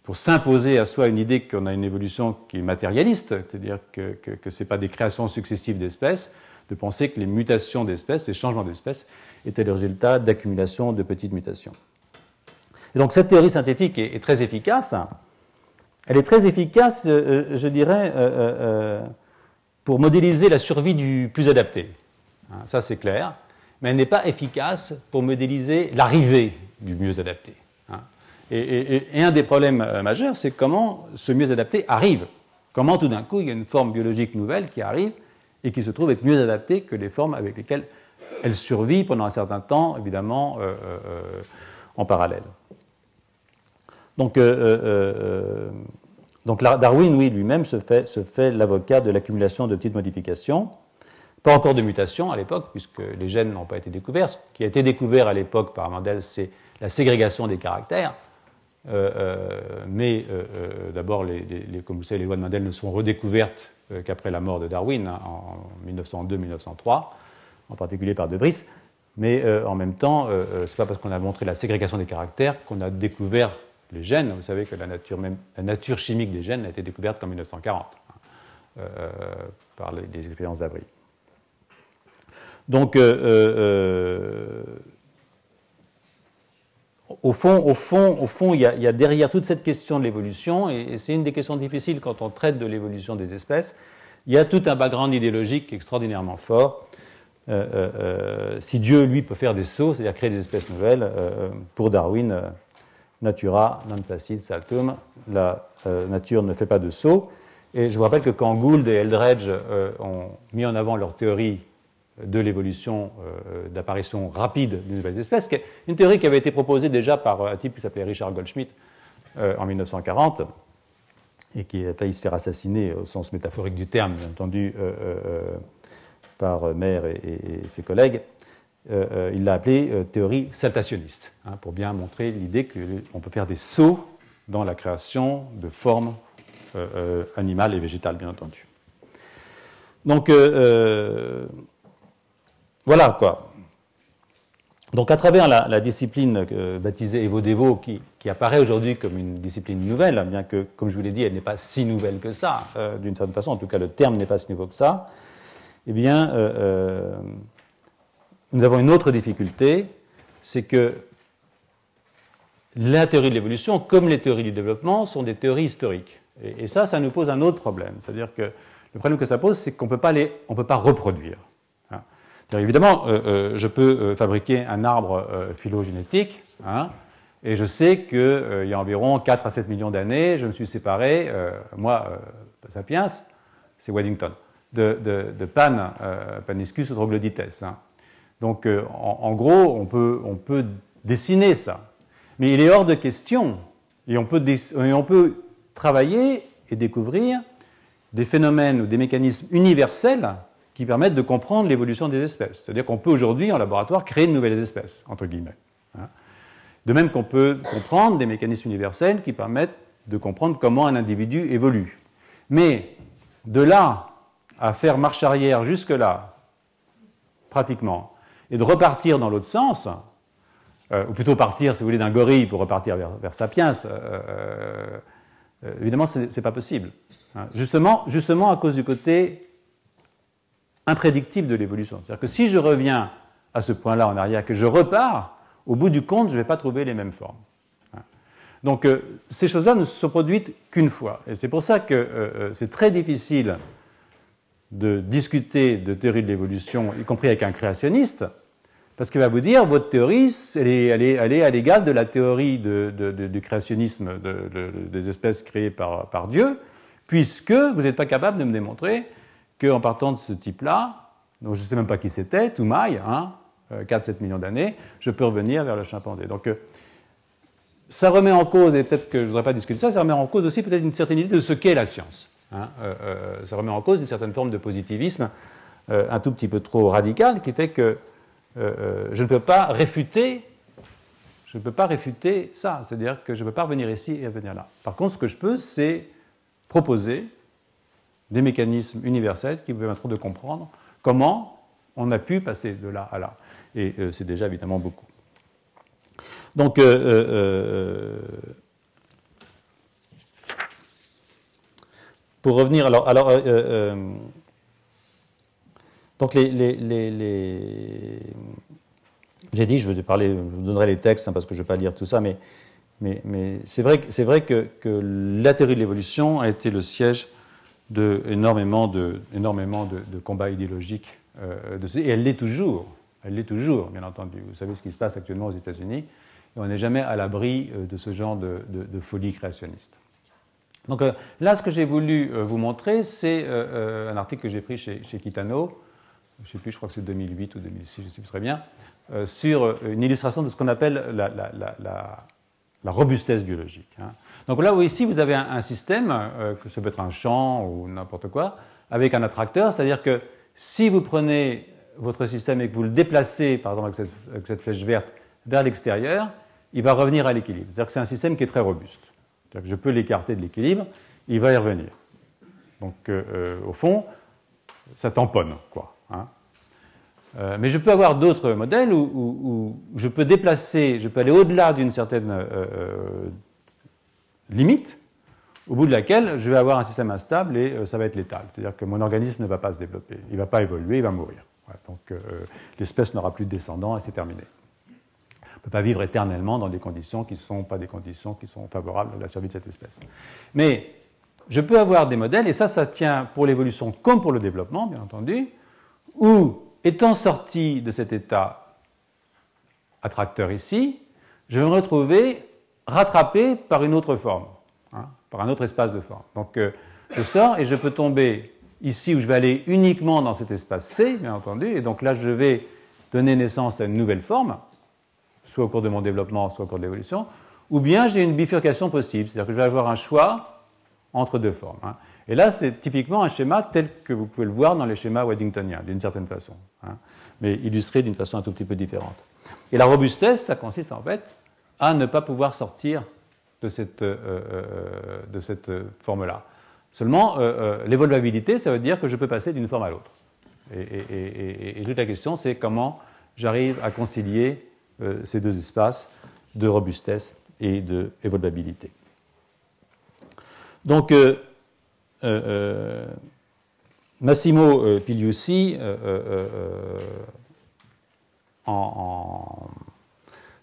pour s'imposer à soi une idée qu'on a une évolution qui est matérialiste, c'est-à-dire que, ce n'est pas des créations successives d'espèces, de penser que les mutations d'espèces, les changements d'espèces, étaient le résultat d'accumulation de petites mutations. Et donc, cette théorie synthétique est, très efficace. Elle est très efficace, je dirais pour modéliser la survie du plus adapté. Hein, ça, c'est clair. Mais elle n'est pas efficace pour modéliser l'arrivée du mieux adapté. Hein. Et, un des problèmes euh, majeurs, c'est comment ce mieux adapté arrive. Comment tout d'un coup, il y a une forme biologique nouvelle qui arrive et qui se trouve être mieux adaptée que les formes avec lesquelles elle survit pendant un certain temps, évidemment, euh, euh, en parallèle. Donc, donc Darwin, oui, lui-même se fait, l'avocat de l'accumulation de petites modifications. Pas encore de mutations à l'époque, puisque les gènes n'ont pas été découverts. Ce qui a été découvert à l'époque par Mendel, c'est la ségrégation des caractères. mais d'abord, comme vous savez, les lois de Mendel ne sont redécouvertes qu'après la mort de Darwin hein, en 1902-1903, en particulier par De Vries. Mais en même temps, ce n'est pas parce qu'on a montré la ségrégation des caractères qu'on a découvert les gènes. Vous savez que la nature, chimique des gènes a été découverte qu'en 1940 hein, par les, expériences d'Abri. Donc, euh, euh, au fond, au fond, au fond, il y, a, derrière toute cette question de l'évolution, et, c'est une des questions difficiles quand on traite de l'évolution des espèces, il y a tout un background idéologique extraordinairement fort. Euh, si Dieu, lui, peut faire des sauts, c'est-à-dire créer des espèces nouvelles, pour Darwin, natura non facit saltum, la nature ne fait pas de sauts. Et je vous rappelle que quand Gould et Eldredge ont mis en avant leur théorie de l'évolution euh, d'apparition rapide d'une nouvelles espèces, une théorie qui avait été proposée déjà par un type qui s'appelait Richard Goldschmidt euh, en 1940 et qui a failli se faire assassiner au sens métaphorique du terme, bien entendu, euh, par Maire et, ses collègues. Il l'a appelée théorie saltationniste, hein, pour bien montrer l'idée qu'on peut faire des sauts dans la création de formes animales et végétales, bien entendu. Donc, voilà quoi. Donc à travers la, discipline euh, baptisée Evo-Devo, qui, apparaît aujourd'hui comme une discipline nouvelle, bien que, comme je vous l'ai dit, elle n'est pas si nouvelle que ça, euh, d'une certaine façon, en tout cas le terme n'est pas si nouveau que ça, eh bien, euh, nous avons une autre difficulté, c'est que la théorie de l'évolution, comme les théories du développement, sont des théories historiques. Et, ça, ça nous pose un autre problème. C'est-à-dire que le problème que ça pose, c'est qu'on ne peut pas reproduire évidemment, euh, euh, je peux euh, fabriquer un arbre phylogénétique, hein, et je sais qu'il y a environ 4 à 7 millions d'années, je me suis séparé, moi, sapiens, c'est Waddington, de, Pan, Paniscus troglodytes. Hein. Donc, en, gros, on peut, dessiner ça. Mais il est hors de question, et on peut, et on peut travailler et découvrir des phénomènes ou des mécanismes universels qui permettent de comprendre l'évolution des espèces. C'est-à-dire qu'on peut aujourd'hui, en laboratoire, créer de nouvelles espèces, entre guillemets. Hein. De même qu'on peut comprendre des mécanismes universels qui permettent de comprendre comment un individu évolue. Mais de là à faire marche arrière jusque-là, pratiquement, et de repartir dans l'autre sens, euh, ou plutôt partir, si vous voulez, d'un gorille pour repartir vers, Sapiens, euh, euh, évidemment, ce n'est pas possible. Hein. Justement, justement à cause du côté imprédictible de l'évolution. C'est-à-dire que si je reviens à ce point-là en arrière, que je repars, au bout du compte, je ne vais pas trouver les mêmes formes. Hein. Donc ces choses-là ne se sont produites qu'une fois. Et c'est pour ça que c'est très difficile de discuter de théorie de l'évolution, y compris avec un créationniste, parce qu'il va vous dire, votre théorie, elle est, à l'égal de la théorie du créationnisme des espèces créées par, Dieu, puisque vous n'êtes pas capable de me démontrer qu'en partant de ce type-là, donc je ne sais même pas qui c'était, Toumaï, hein, 4-7 euh, millions d'années, je peux revenir vers le chimpanzé. Donc euh, ça remet en cause, et peut-être que je ne voudrais pas discuter ça, ça remet en cause aussi peut-être une certaine idée de ce qu'est la science. Hein. Euh, ça remet en cause une certaine forme de positivisme un tout petit peu trop radical qui fait que je ne peux pas réfuter je ne peux pas réfuter ça, c'est-à-dire que je ne peux pas revenir ici et revenir là. Par contre, ce que je peux, c'est proposer des mécanismes universels qui permettront de comprendre comment on a pu passer de là à là. Et euh, c'est déjà évidemment beaucoup. Donc, euh, euh, pour revenir, alors donc les, j'ai dit, je vais parler, je vous donnerai les textes hein, parce que je ne vais pas lire tout ça, mais, c'est vrai, que, que, la théorie de l'évolution a été le siège de énormément de, combats idéologiques. Euh, et elle l'est toujours. Elle l'est toujours, bien entendu. Vous savez ce qui se passe actuellement aux États-Unis. On n'est jamais à l'abri euh, de ce genre de, folie créationniste. Donc euh, là, ce que j'ai voulu vous montrer, c'est un article que j'ai pris chez, chez, Kitano, je ne sais plus, je crois que c'est 2008 ou 2006, je ne sais plus très bien, sur une illustration de ce qu'on appelle la, robustesse biologique. Hein. Donc là, ici, vous avez un, système, euh, que ça peut être un champ ou n'importe quoi, avec un attracteur, c'est-à-dire que si vous prenez votre système et que vous le déplacez, par exemple avec cette, flèche verte, vers l'extérieur, il va revenir à l'équilibre. C'est-à-dire que c'est un système qui est très robuste. Que je peux l'écarter de l'équilibre, il va y revenir. Donc, euh, euh, au fond, ça tamponne, quoi. Hein. Euh, mais je peux avoir d'autres modèles où, je peux déplacer, je peux aller au-delà d'une certaine limite, au bout de laquelle je vais avoir un système instable et ça va être létal. C'est-à-dire que mon organisme ne va pas se développer, il ne va pas évoluer, il va mourir. donc l'espèce n'aura plus de descendants et c'est terminé. On ne peut pas vivre éternellement dans des conditions qui ne sont pas des conditions qui sont favorables à la survie de cette espèce. Mais je peux avoir des modèles, et ça, ça tient pour l'évolution comme pour le développement, bien entendu, où, étant sorti de cet état attracteur ici, je vais me retrouver rattrapé par une autre forme, hein, par un autre espace de forme. Donc, euh, je sors et je peux tomber ici où je vais aller uniquement dans cet espace C, bien entendu, et donc là, je vais donner naissance à une nouvelle forme, soit au cours de mon développement, soit au cours de l'évolution, ou bien j'ai une bifurcation possible, c'est-à-dire que je vais avoir un choix entre deux formes. Hein. Et là, c'est typiquement un schéma tel que vous pouvez le voir dans les schémas waddingtoniens, d'une certaine façon, hein, mais illustré d'une façon un tout petit peu différente. Et la robustesse, ça consiste en fait à ne pas pouvoir sortir de cette, euh, euh, de cette forme-là. Seulement, euh, l'évoluabilité, ça veut dire que je peux passer d'une forme à l'autre. Et, toute la question, c'est comment j'arrive à concilier ces deux espaces de robustesse et d'évoluabilité. Donc, euh, euh, euh, Massimo Pigliucci, en,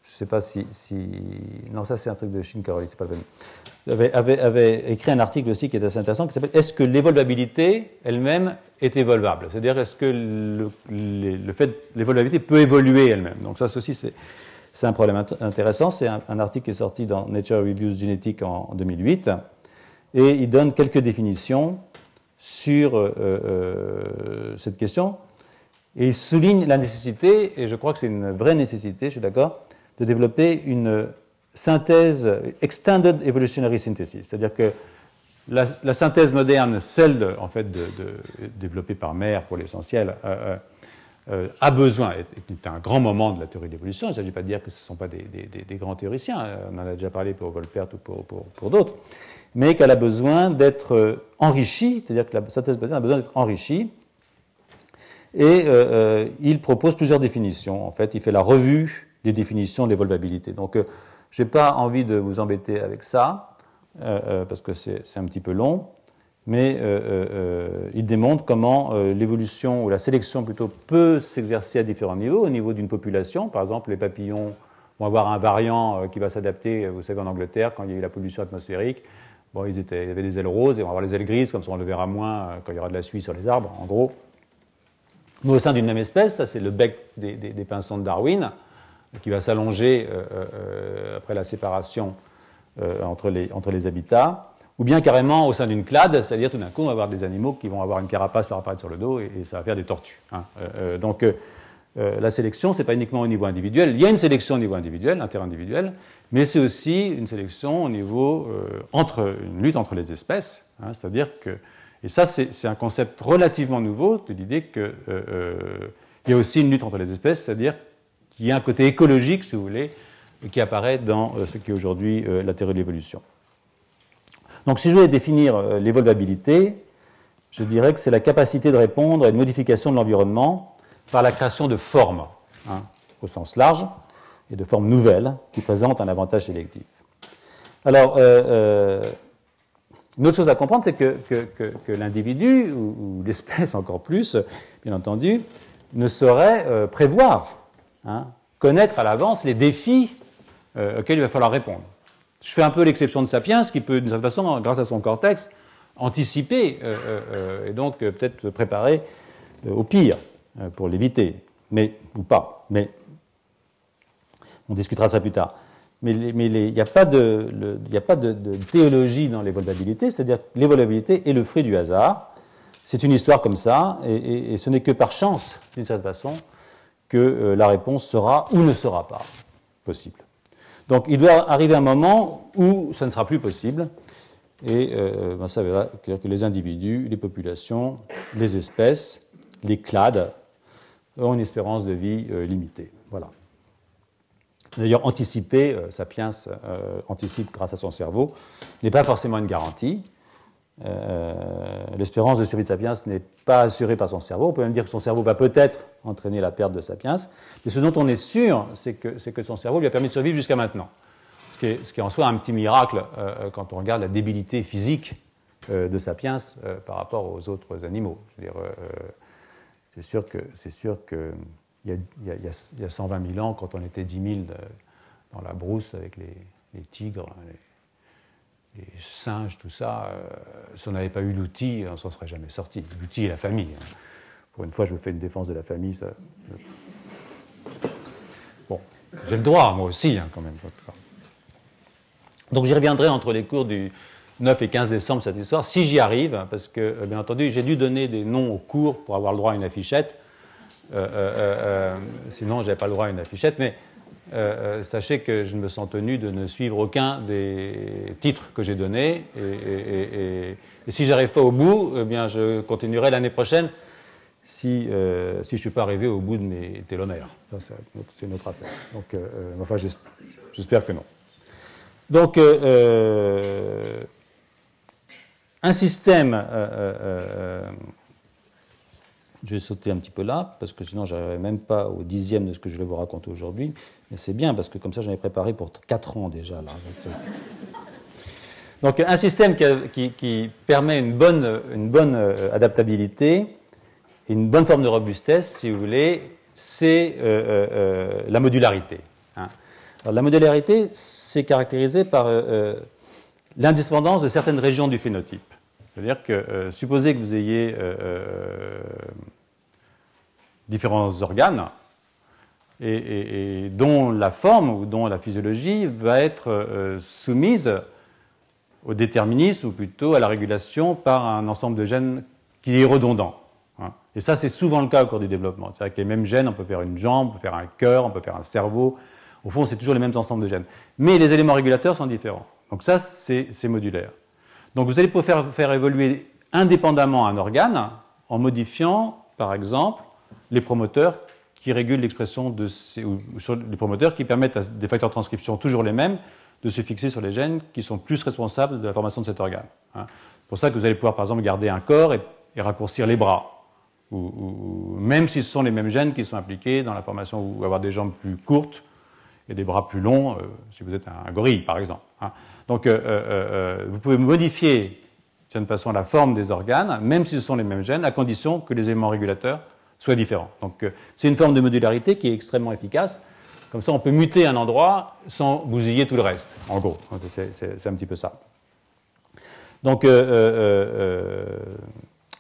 je ne sais pas si, Non, ça c'est un truc de Shinkaroli, c'est pas le avait, avait, écrit un article aussi qui est assez intéressant qui s'appelle Est-ce que l'évolvabilité elle-même est évolvable C'est-à-dire, est-ce que le, fait l'évolvabilité peut évoluer elle-même? Donc, ça aussi, c'est un problème intéressant. C'est un, article qui est sorti dans Nature Reviews Genetic en 2008 et il donne quelques définitions sur euh, euh, cette question. Et il souligne la nécessité, et je crois que c'est une vraie nécessité, je suis d'accord, de développer une synthèse, extended evolutionary synthesis, c'est-à-dire que la, synthèse moderne, celle en fait de, développée par Mère pour l'essentiel, euh, a besoin, est, un grand moment de la théorie de l'évolution. Il ne s'agit pas de dire que ce ne sont pas des, grands théoriciens, on en a déjà parlé pour Volpert ou pour d'autres, mais qu'elle a besoin d'être euh, enrichie, c'est-à-dire que la synthèse moderne a besoin d'être enrichie. Et euh, euh, il propose plusieurs définitions. En fait, il fait la revue des définitions de l'évolvabilité. Donc, je n'ai pas envie de vous embêter avec ça, parce que c'est un petit peu long, mais il démontre comment l'évolution, ou la sélection plutôt, peut s'exercer à différents niveaux. Au niveau d'une population, par exemple, les papillons vont avoir un variant qui va s'adapter, vous savez, en Angleterre, quand il y a eu la pollution atmosphérique, Ils, étaient, avaient des ailes roses et on va avoir les ailes grises, comme ça on le verra moins euh, quand il y aura de la suie sur les arbres, en gros. Mais au sein d'une même espèce, ça c'est le bec des, pinsons de Darwin, qui va s'allonger euh, euh, après la séparation entre, les, entre les habitats, ou bien carrément au sein d'une clade, c'est-à-dire tout d'un coup on va avoir des animaux qui vont avoir une carapace à apparaître sur le dos et, ça va faire des tortues. Hein. donc la sélection, ce n'est pas uniquement au niveau individuel, il y a une sélection au niveau individuel, interindividuel, mais c'est aussi une sélection au niveau euh, entre une lutte entre les espèces, hein, c'est-à-dire que et ça c'est un concept relativement nouveau de l'idée qu'il euh, euh, y a aussi une lutte entre les espèces, c'est-à-dire qu'il y a un côté écologique, si vous voulez, qui apparaît dans ce qui est aujourd'hui la théorie de l'évolution. Donc si je voulais définir l'évolvabilité, je dirais que c'est la capacité de répondre à une modification de l'environnement par la création de formes, hein, au sens large et de formes nouvelles qui présentent un avantage sélectif. Alors, euh, euh, une autre chose à comprendre, c'est que, l'individu, ou, l'espèce encore plus, bien entendu, ne saurait euh, prévoir, hein, connaître à l'avance les défis auxquels il va falloir répondre. Je fais un peu l'exception de Sapiens, qui peut, d'une certaine façon, grâce à son cortex, anticiper et donc peut-être préparer au pire pour l'éviter, mais ou pas. Mais on discutera ça plus tard. Mais il n'y a pas, de, théologie dans l'évolvabilité, c'est-à-dire que l'évolvabilité est le fruit du hasard. C'est une histoire comme ça, et, ce n'est que par chance, d'une certaine façon, que euh, la réponse sera ou ne sera pas possible. Donc il doit arriver un moment où ça ne sera plus possible, et euh, ben, ça que les individus, les populations, les espèces, les clades ont une espérance de vie euh, limitée. Voilà. D'ailleurs, anticiper, euh, Sapiens euh, anticipe grâce à son cerveau, n'est pas forcément une garantie. L'espérance de survie de Sapiens n'est pas assurée par son cerveau. On peut même dire que son cerveau va peut-être entraîner la perte de Sapiens. Mais ce dont on est sûr, c'est que, que, son cerveau lui a permis de survivre jusqu'à maintenant. Ce qui, est, est, en soi un petit miracle quand on regarde la débilité physique de Sapiens par rapport aux autres animaux. C'est sûr que, c'est sûr que il y, a, 120 000 ans, quand on était 10 000 dans la brousse avec les, tigres, les, singes, tout ça, euh, si on n'avait pas eu l'outil, on ne s'en serait jamais sorti. L'outil et la famille. Hein. Pour une fois, je fais une défense de la famille. Ça... Bon, j'ai le droit, moi aussi, hein, quand même. Donc j'y reviendrai entre les cours du 9 et 15 décembre, cette histoire, si j'y arrive, parce que, euh, bien entendu, j'ai dû donner des noms aux cours pour avoir le droit à une affichette. Euh, euh, sinon, je n'avais pas le droit à une affichette. Mais sachez que je me sens tenu de ne suivre aucun des titres que j'ai donnés. Et, si je n'arrive pas au bout, eh bien, je continuerai l'année prochaine si, si je ne suis pas arrivé au bout de mes télomères. C'est notre affaire. Donc, enfin, j'espère que non. Donc, un système je vais sauter un petit peu là, parce que sinon je n'arriverai même pas au dixième de ce que je vais vous raconter aujourd'hui. Mais c'est bien, parce que comme ça j'en ai préparé pour 4 ans déjà. Là. Donc un système qui, permet une bonne, euh, adaptabilité, une bonne forme de robustesse, si vous voulez, c'est euh, euh, la modularité. Hein. Alors, la modularité, c'est caractérisé par l'indépendance de certaines régions du phénotype. C'est-à-dire que, supposez que vous ayez différents organes, et, dont la forme ou dont la physiologie va être euh, soumise au déterminisme, ou plutôt à la régulation par un ensemble de gènes qui est redondant. Hein. Et ça, c'est souvent le cas au cours du développement. C'est avec les mêmes gènes, on peut faire une jambe, on peut faire un cœur, on peut faire un cerveau. Au fond, c'est toujours les mêmes ensembles de gènes. Mais les éléments régulateurs sont différents. Donc ça, c'est modulaire. Donc vous allez pouvoir faire évoluer indépendamment un organe en modifiant, par exemple, les promoteurs qui régulent l'expression de ces, ou sur les promoteurs qui permettent à des facteurs de transcription toujours les mêmes de se fixer sur les gènes qui sont plus responsables de la formation de cet organe. Hein. C'est pour ça que vous allez pouvoir par exemple garder un corps et, raccourcir les bras, ou, même si ce sont les mêmes gènes qui sont impliqués dans la formation, ou avoir des jambes plus courtes et des bras plus longs, euh, si vous êtes un, gorille par exemple. Hein. Donc euh, euh, vous pouvez modifier de façon la forme des organes, même si ce sont les mêmes gènes, à condition que les éléments régulateurs soit différent. Donc euh, c'est une forme de modularité qui est extrêmement efficace. Comme ça, on peut muter un endroit sans bousiller tout le reste, en gros. C'est un petit peu ça. Donc, euh, euh,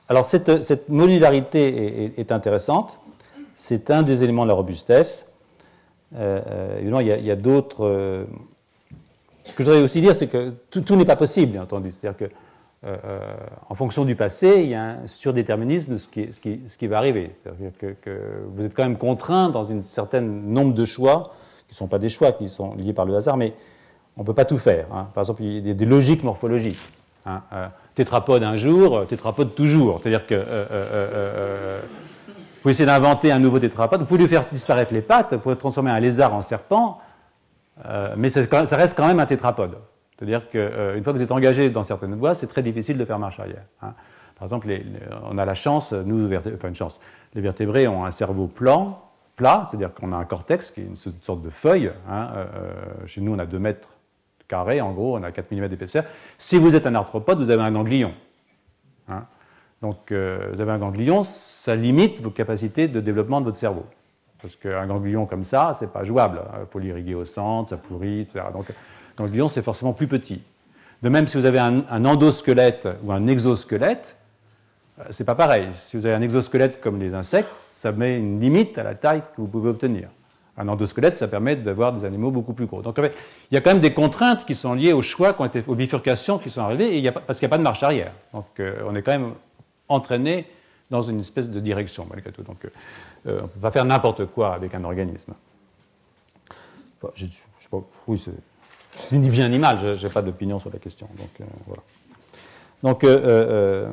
alors cette, modularité est, intéressante. C'est un des éléments de la robustesse. évidemment, il y a, d'autres. Ce que je voudrais aussi dire, c'est que tout, n'est pas possible, bien entendu. C'est-à-dire que euh, euh, en fonction du passé, il y a un surdéterminisme de ce qui, va arriver. C'est-à-dire que, vous êtes quand même contraint dans un certain nombre de choix, qui ne sont pas des choix, qui sont liés par le hasard, mais on ne peut pas tout faire. Hein. Par exemple, il y a des, logiques morphologiques. Hein. Euh, tétrapode un jour, tétrapode toujours. C'est-à-dire que vous pouvez essayer d'inventer un nouveau tétrapode, vous pouvez lui faire disparaître les pattes, vous pouvez transformer un lézard en serpent, mais ça, reste quand même un tétrapode. C'est-à-dire qu'une euh, fois que vous êtes engagé dans certaines voies, c'est très difficile de faire marche arrière. Hein. Par exemple, on a la chance, nous, enfin une chance, les vertébrés ont un cerveau plan, plat, c'est-à-dire qu'on a un cortex qui est une sorte de feuille. Hein, euh, euh, chez nous, on a 2 mètres carrés, en gros, on a 4 mm d'épaisseur. Si vous êtes un arthropode, vous avez un ganglion. Hein. Donc, vous avez un ganglion, ça limite vos capacités de développement de votre cerveau. Parce qu'un ganglion comme ça, c'est pas jouable. Il faut l'irriguer au centre, ça pourrit, etc. Donc, ganglion, c'est forcément plus petit. De même, si vous avez un, endosquelette ou un exosquelette, euh, c'est pas pareil. Si vous avez un exosquelette comme les insectes, ça met une limite à la taille que vous pouvez obtenir. Un endosquelette, ça permet d'avoir des animaux beaucoup plus gros. Donc, il y a quand même des contraintes qui sont liées aux choix, qui ont été, aux bifurcations qui sont arrivées, et parce qu'il n'y a pas de marche arrière. Donc, euh, on est quand même entraîné dans une espèce de direction, malgré tout. Donc, euh, on ne peut pas faire n'importe quoi avec un organisme. je, je sais pas, oui, c'est ni bien ni mal, je n'ai pas d'opinion sur la question. Donc, euh, voilà. donc euh, euh,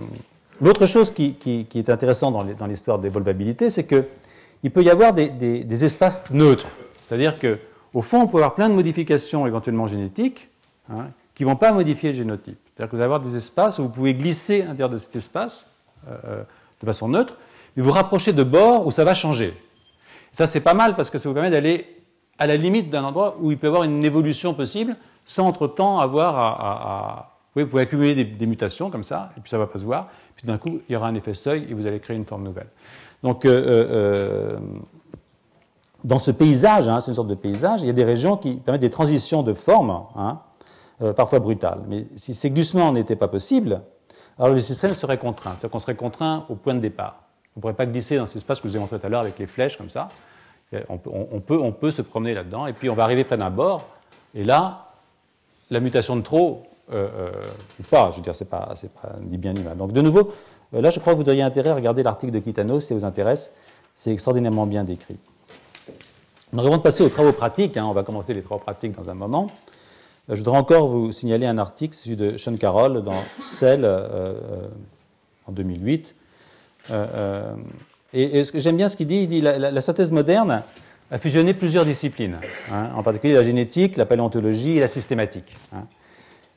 l'autre chose qui, est intéressante dans l'histoire d'évolvabilité, c'est qu'il peut y avoir des, espaces neutres. C'est-à-dire que au fond, on peut avoir plein de modifications éventuellement génétiques hein, qui ne vont pas modifier le génotype. C'est-à-dire que vous allez avoir des espaces où vous pouvez glisser à l'intérieur de cet espace euh, de façon neutre, mais vous rapprochez de bords où ça va changer. ça, c'est pas mal parce que ça vous permet d'aller à la limite d'un endroit où il peut y avoir une évolution possible sans entre-temps avoir à, Oui, vous pouvez accumuler des, mutations comme ça, et puis ça ne va pas se voir. Puis d'un coup, il y aura un effet seuil et vous allez créer une forme nouvelle. Donc, euh, dans ce paysage, hein, c'est une sorte de paysage, il y a des régions qui permettent des transitions de forme, hein, euh, parfois brutales. Mais si ces glissements n'étaient pas possibles, alors le système serait contraint. C'est-à-dire qu'on serait contraint au point de départ. On ne pourrait pas glisser dans cet espace que je vous ai montré tout à l'heure avec les flèches comme ça. On peut, on peut, se promener là-dedans, et puis on va arriver près d'un bord, et là, la mutation de trop, euh, euh, ou pas, je veux dire, c'est pas, pas ni bien ni mal. Donc de nouveau, là, je crois que vous auriez intérêt à regarder l'article de Kitano si ça vous intéresse. C'est extraordinairement bien décrit. Donc avant de passer aux travaux pratiques, hein, on va commencer les travaux pratiques dans un moment, euh, je voudrais encore vous signaler un article, celui de Sean Carroll dans Cell euh, euh, en 2008. et, j'aime bien ce qu'il dit, il dit la, la, synthèse moderne a fusionné plusieurs disciplines, hein, en particulier la génétique, la paléontologie et la systématique. Hein.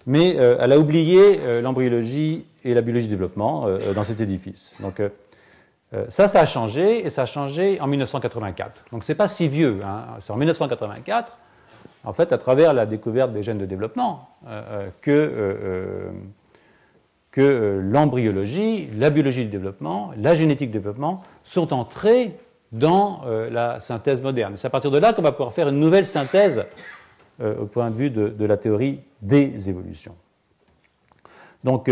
Mais elle a oublié l'embryologie et la biologie du développement dans cet édifice. Donc euh, ça, ça a changé, et ça a changé en 1984. Donc ce n'est pas si vieux. Hein. C'est en 1984, en fait, à travers la découverte des gènes de développement, euh, euh, que, que l'embryologie, la biologie du développement, la génétique du développement sont entrés dans la synthèse moderne. C'est à partir de là qu'on va pouvoir faire une nouvelle synthèse au point de vue de, la théorie des évolutions. Donc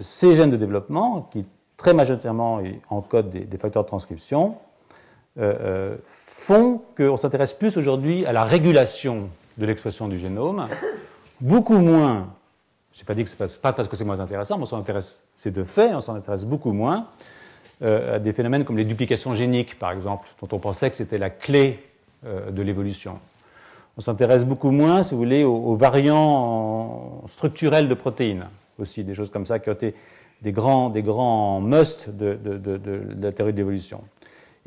ces gènes de développement, qui très majoritairement en code des, facteurs de transcription, euh, euh, font qu'on s'intéresse plus aujourd'hui à la régulation de l'expression du génome, beaucoup moins, je n'ai pas que ce n'est pas parce que c'est moins intéressant, mais on s'en intéresse, c'est de fait, on s'en intéresse beaucoup moins euh, à des phénomènes comme les duplications géniques, par exemple, dont on pensait que c'était la clé de l'évolution. On s'intéresse beaucoup moins, si vous voulez, aux, variants structurels de protéines, aussi, des choses comme ça qui ont été des grands, des grands musts de, la théorie de l'évolution.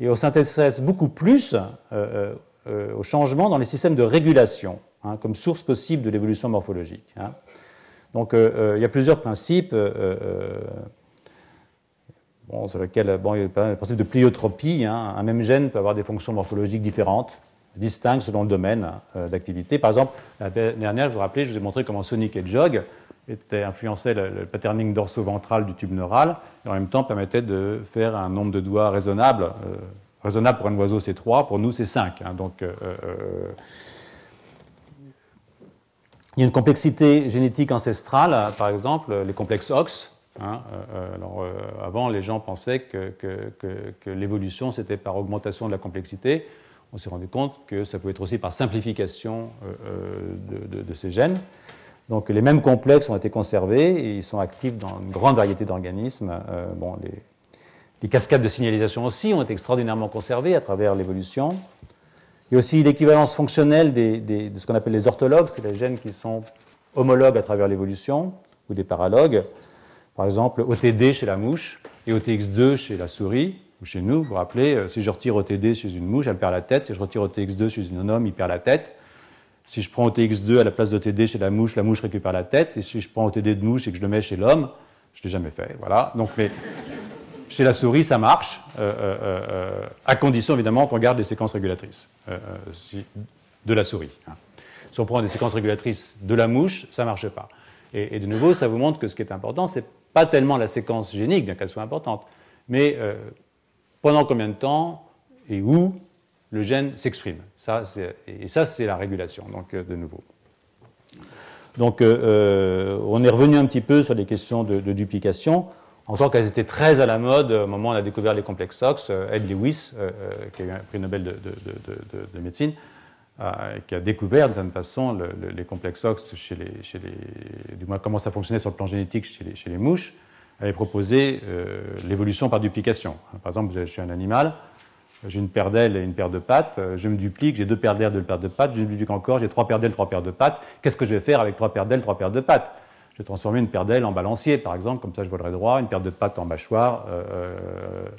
Et on s'intéresse beaucoup plus euh, euh, euh, au changement dans les systèmes de régulation, hein, comme source possible de l'évolution morphologique. Hein. Donc il y a plusieurs principes bon, sur lesquels bon, il y a le principe de pleiotropie. Hein. Un même gène peut avoir des fonctions morphologiques différentes, distinctes selon le domaine d'activité. Par exemple, la dernière, je vous rappelez, je vous ai montré comment Sonic et Jog était, influençait le, patterning dorso-ventral du tube neural et en même temps permettait de faire un nombre de doigts raisonnable. Euh, raisonnable pour un oiseau, c'est 3, pour nous, c'est 5. Hein. donc, euh, euh, il y a une complexité génétique ancestrale, par exemple, les complexes OX. Hein, alors, avant, les gens pensaient que, l'évolution, c'était par augmentation de la complexité. On s'est rendu compte que ça pouvait être aussi par simplification de, ces gènes. Donc les mêmes complexes ont été conservés et ils sont actifs dans une grande variété d'organismes. Euh, bon, les, cascades de signalisation aussi ont été extraordinairement conservées à travers l'évolution. Il y a aussi l'équivalence fonctionnelle de ce qu'on appelle les orthologues, c'est les gènes qui sont homologues à travers l'évolution, ou des paralogues. Par exemple, OTD chez la mouche et OTX2 chez la souris, ou chez nous, vous vous rappelez, euh, si je retire OTD chez une mouche, elle perd la tête, si je retire OTX2 chez un homme, il perd la tête. Si je prends OTX2 à la place d'OTD chez la mouche, la mouche récupère la tête. Et si je prends OTD de mouche et que je le mets chez l'homme, je ne l'ai jamais fait. Voilà. Donc, mais chez la souris, ça marche, euh, euh, euh, à condition évidemment qu'on garde des séquences régulatrices de la souris. Hein. Si on prend des séquences régulatrices de la mouche, ça ne marche pas. Et, de nouveau, ça vous montre que ce qui est important, ce n'est pas tellement la séquence génique, bien qu'elle soit importante, mais pendant combien de temps et où le gène s'exprime. Ça, et ça, c'est la régulation, donc euh, de nouveau. Donc, euh, euh, on est revenu un petit peu sur les questions de, duplication, en tant qu'elles étaient très à la mode au moment où on a découvert les complexes OX. Ed Lewis, qui a eu un prix Nobel de, médecine, qui a découvert de cette façon les complexes OX chez les, chez les, du moins comment ça fonctionnait sur le plan génétique chez les, chez les mouches, avait proposé l'évolution par duplication. Par exemple, vous avez chez un animal, j'ai une paire d'ailes et une paire de pattes, euh, je me duplique, j'ai deux paires d'ailes, deux paires de pattes, je me duplique encore, j'ai trois paires d'ailes, trois paires de pattes. Qu'est-ce que je vais faire avec trois paires d'ailes, trois paires de pattes? Je vais transformer une paire d'ailes en balancier, par exemple, comme ça je volerai droit, une paire de pattes en mâchoire. Euh, euh,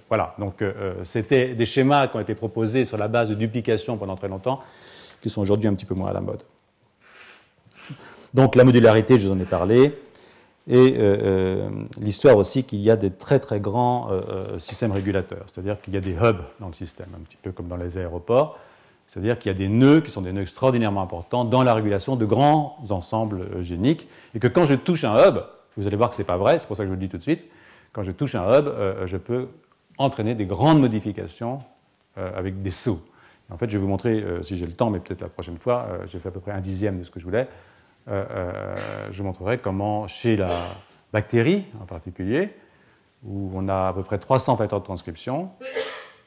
voilà, donc c'était des schémas qui ont été proposés sur la base de duplication pendant très longtemps qui sont aujourd'hui un petit peu moins à la mode. Donc la modularité, je vous en ai parlé, et l'histoire aussi qu'il y a des très très grands systèmes régulateurs, c'est-à-dire qu'il y a des hubs dans le système, un petit peu comme dans les aéroports, c'est-à-dire qu'il y a des nœuds qui sont des nœuds extraordinairement importants dans la régulation de grands ensembles géniques, et que quand je touche un hub, vous allez voir que ce n'est pas vrai, c'est pour ça que je vous le dis tout de suite, quand je touche un hub, je peux entraîner des grandes modifications avec des sauts. En fait, je vais vous montrer, si j'ai le temps, mais peut-être la prochaine fois, j'ai fait à peu près un dixième de ce que je voulais, je vous montrerai comment chez la bactérie en particulier, où on a à peu près 300 facteurs de transcription,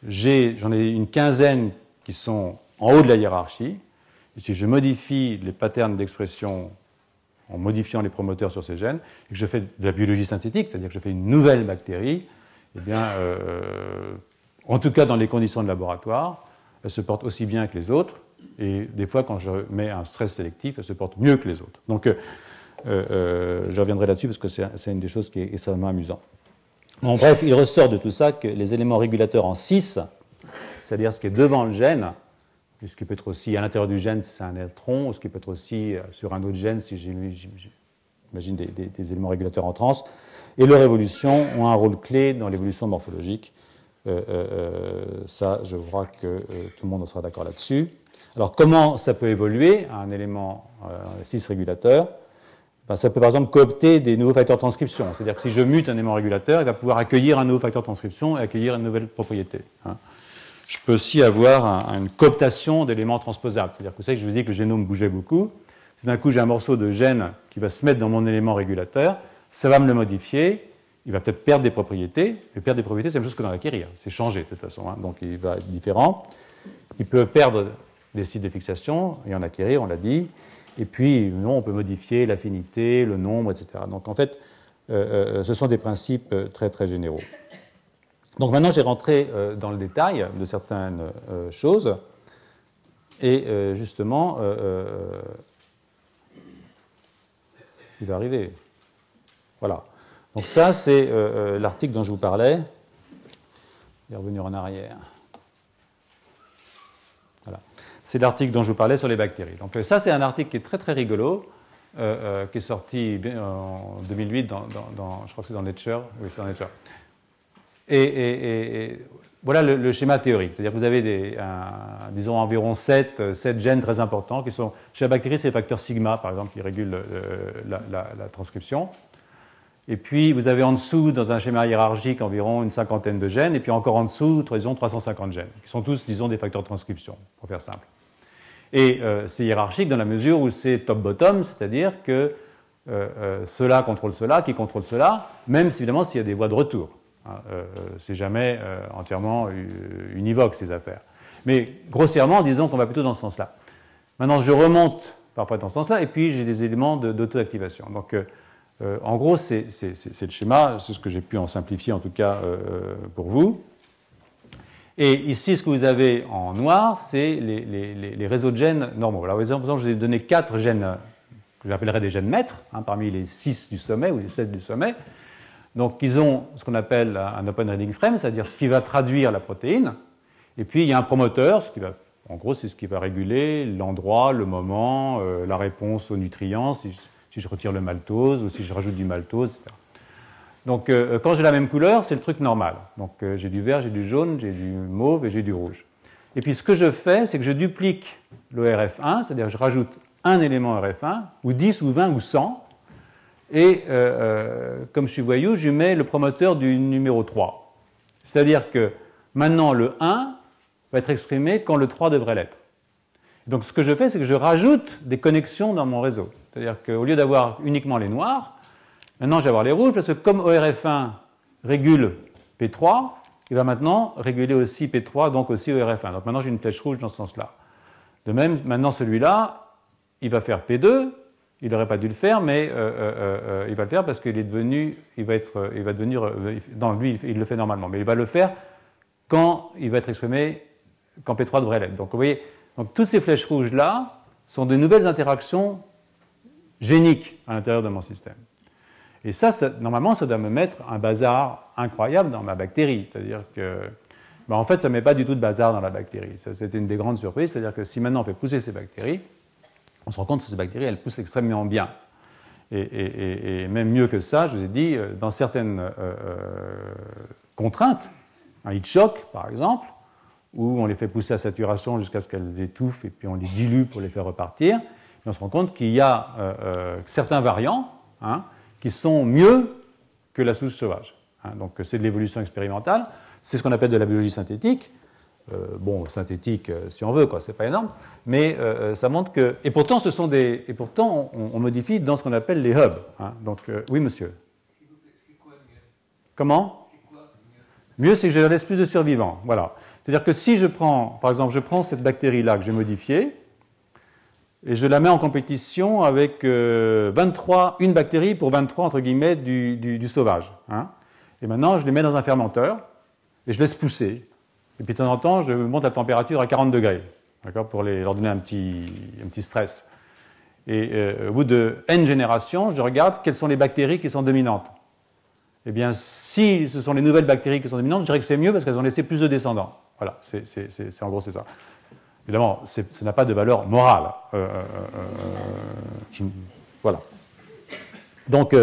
j'en ai, une quinzaine qui sont en haut de la hiérarchie. Si je modifie les patterns d'expression en modifiant les promoteurs sur ces gènes, et que je fais de la biologie synthétique, c'est-à-dire que je fais une nouvelle bactérie, eh bien, euh, en tout cas dans les conditions de laboratoire, elle se porte aussi bien que les autres, et des fois quand je mets un stress sélectif, elle se porte mieux que les autres. Donc, euh, euh, je reviendrai là-dessus parce que c'est une des choses qui est extrêmement amusante. Bon, bref, il ressort de tout ça que les éléments régulateurs en 6, c'est-à-dire ce qui est devant le gène, ce qui peut être aussi à l'intérieur du gène si c'est un électron, ou ce qui peut être aussi sur un autre gène si j'imagine des, éléments régulateurs en trans, et leur évolution ont un rôle clé dans l'évolution morphologique. Euh, euh, euh, ça, je crois que tout le monde sera d'accord là-dessus. Alors, comment ça peut évoluer un élément 6 régulateur ben, Ça peut par exemple coopter des nouveaux facteurs de transcription. C'est-à-dire que si je mute un élément régulateur, il va pouvoir accueillir un nouveau facteur de transcription et accueillir une nouvelle propriété. Hein. Je peux aussi avoir une cooptation d'éléments transposables. C'est-à-dire que vous savez que je vous dis que le génome bougeait beaucoup. Si d'un coup j'ai un morceau de gène qui va se mettre dans mon élément régulateur, ça va me le modifier, il va peut-être perdre des propriétés, mais perdre des propriétés, c'est la même chose que dans l'acquérir, c'est changé de toute façon, hein. donc il va être différent. Il peut perdre des sites de fixation et en acquérir, on l'a dit, et puis non, on peut modifier l'affinité, le nombre, etc. Donc en fait, euh, euh, ce sont des principes euh, très très généraux. Donc maintenant, j'ai rentré dans le détail de certaines choses, et justement, il va arriver. Voilà. Donc ça, c'est euh, euh, l'article dont je vous parlais. Je vais revenir en arrière. Voilà. C'est l'article dont je vous parlais sur les bactéries. Donc euh, ça, c'est un article qui est très très rigolo, qui est sorti en 2008 dans, je crois que c'est dans Nature. Oui, c'est dans Nature. Et, voilà le, schéma théorique. C'est-à-dire que vous avez disons environ 7, 7, gènes très importants qui sont, chez la bactérie, c'est les facteurs sigma, par exemple, qui régulent la transcription. Et puis, vous avez en dessous, dans un schéma hiérarchique, environ une cinquantaine de gènes, et puis encore en dessous, disons, 350 gènes, qui sont tous, disons, des facteurs de transcription, pour faire simple. Et euh, c'est hiérarchique dans la mesure où c'est top-bottom, c'est-à-dire que euh, euh, cela contrôle cela, qui contrôle cela, même évidemment s'il y a des voies de retour. Hein, c'est jamais entièrement univoque ces affaires. Mais grossièrement, disons qu'on va plutôt dans ce sens-là. Maintenant, je remonte parfois dans ce sens-là, et puis j'ai des éléments d'auto-activation. Donc, euh, en gros, c'est le schéma, c'est ce que j'ai pu en simplifier en tout cas euh, pour vous. Et ici, ce que vous avez en noir, c'est les, réseaux de gènes normaux. Alors, par exemple, je vous ai donné quatre gènes que j'appellerais des gènes maîtres, hein, parmi les six du sommet ou les sept du sommet. Donc, ils ont ce qu'on appelle un open reading frame, c'est-à-dire ce qui va traduire la protéine. Et puis, il y a un promoteur, ce qui va, en gros, c'est ce qui va réguler l'endroit, le moment, euh, la réponse aux nutriments, si je retire le maltose ou si je rajoute du maltose, etc. Donc euh, quand j'ai la même couleur, c'est le truc normal. Donc euh, j'ai du vert, j'ai du jaune, j'ai du mauve et j'ai du rouge. Et puis ce que je fais, c'est que je duplique l'ORF1, c'est-à-dire je rajoute un élément RF1, ou 10 ou 20 ou 100, et euh, comme je suis voyou, je mets le promoteur du numéro 3. C'est-à-dire que maintenant le 1 va être exprimé quand le 3 devrait l'être. Donc ce que je fais, c'est que je rajoute des connexions dans mon réseau. C'est-à-dire qu'au lieu d'avoir uniquement les noirs, maintenant je vais avoir les rouges, parce que comme ORF1 régule P3, il va maintenant réguler aussi P3, donc aussi ORF1. Donc maintenant j'ai une flèche rouge dans ce sens-là. De même, maintenant celui-là, il va faire P2, il n'aurait pas dû le faire, mais euh, euh, euh, il va le faire parce qu'il est devenu, il va être, il va devenir, non, lui, il le fait normalement, mais il va le faire quand il va être exprimé, quand P3 devrait l'être. Donc vous voyez, donc toutes ces flèches rouges-là sont de nouvelles interactions géniques à l'intérieur de mon système. Et ça, normalement, ça doit me mettre un bazar incroyable dans ma bactérie. C'est-à-dire que ben, en fait, ça ne met pas du tout de bazar dans la bactérie. C'était une des grandes surprises, c'est-à-dire que si maintenant on fait pousser ces bactéries, on se rend compte que ces bactéries, elles poussent extrêmement bien. Et, même mieux que ça, je vous ai dit, euh, dans certaines euh, euh, contraintes, un heat shock par exemple, où on les fait pousser à saturation jusqu'à ce qu'elles étouffent et puis on les dilue pour les faire repartir, on se rend compte qu'il y a certains variants hein, qui sont mieux que la souche sauvage. Hein. donc c'est de l'évolution expérimentale, c'est ce qu'on appelle de la biologie synthétique. Euh, bon, synthétique, euh, si on veut, quoi, c'est pas énorme, mais euh, ça montre que. Et pourtant, ce sont des. Et pourtant, on, modifie dans ce qu'on appelle les hubs. Hein. Donc, oui, monsieur. Comment? Mieux, c'est que je laisse plus de survivants. Voilà. C'est-à-dire que si je prends, par exemple, je prends cette bactérie-là que j'ai modifiée, et je la mets en compétition avec 23, une bactérie pour 23, entre guillemets, du, sauvage. Hein. Et maintenant, je les mets dans un fermenteur, et je laisse pousser. Et puis de temps en temps, je monte la température à 40 degrés, pour leur donner un petit, un petit stress. Et euh, au bout de n générations, je regarde quelles sont les bactéries qui sont dominantes. Eh bien, si ce sont les nouvelles bactéries qui sont dominantes, je dirais que c'est mieux parce qu'elles ont laissé plus de descendants. Voilà, c'est, en gros c'est ça. Évidemment, ça n'a pas de valeur morale. Euh, euh, voilà. Donc,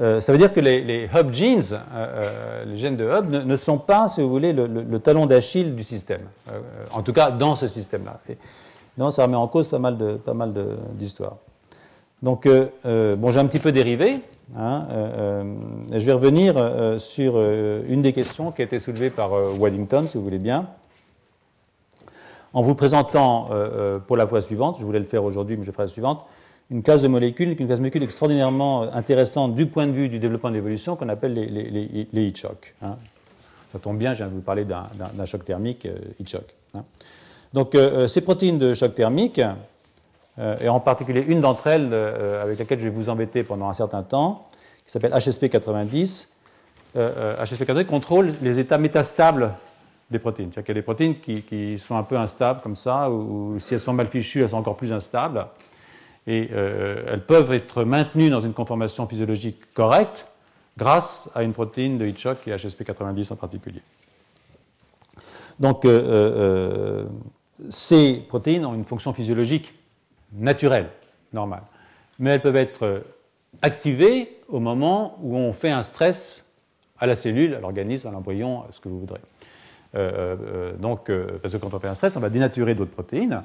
euh, ça veut dire que les, hub genes, euh, euh, les gènes de hub, ne, sont pas, si vous voulez, le, talon d'Achille du système. en tout cas, dans ce système-là. Non, ça remet en cause pas mal de, pas mal d'histoires. Donc, bon, j'ai un petit peu dérivé. Hein, je vais revenir sur une des questions qui a été soulevée par Waddington, si vous voulez bien, en vous présentant pour la fois suivante, je voulais le faire aujourd'hui, mais je ferai la suivante, une classe de molécules, une classe de molécules extraordinairement intéressante du point de vue du développement de l'évolution qu'on appelle les, les, heat shocks. Hein. Ça tombe bien, je viens de vous parler d'un choc thermique, euh, heat shock. Hein. Donc euh, euh, ces protéines de choc thermique, et en particulier une d'entre elles avec laquelle je vais vous embêter pendant un certain temps, qui s'appelle HSP90, HSP90 contrôle les états métastables des. C'est-à-dire qu'il y a des protéines qui, qui, sont un peu instables comme ça, ou si elles sont mal fichues, elles sont encore plus instables et euh, elles peuvent être maintenues dans une conformation physiologique correcte grâce à une protéine de Hitchcock et HSP90 en particulier. Donc, euh, euh, ces protéines ont une fonction physiologique naturelle, normale, mais elles peuvent être activées au moment où on fait un stress à la cellule, à l'organisme, à l'embryon, à ce que vous voudrez. Donc, parce que quand on fait un stress, on va dénaturer d'autres protéines,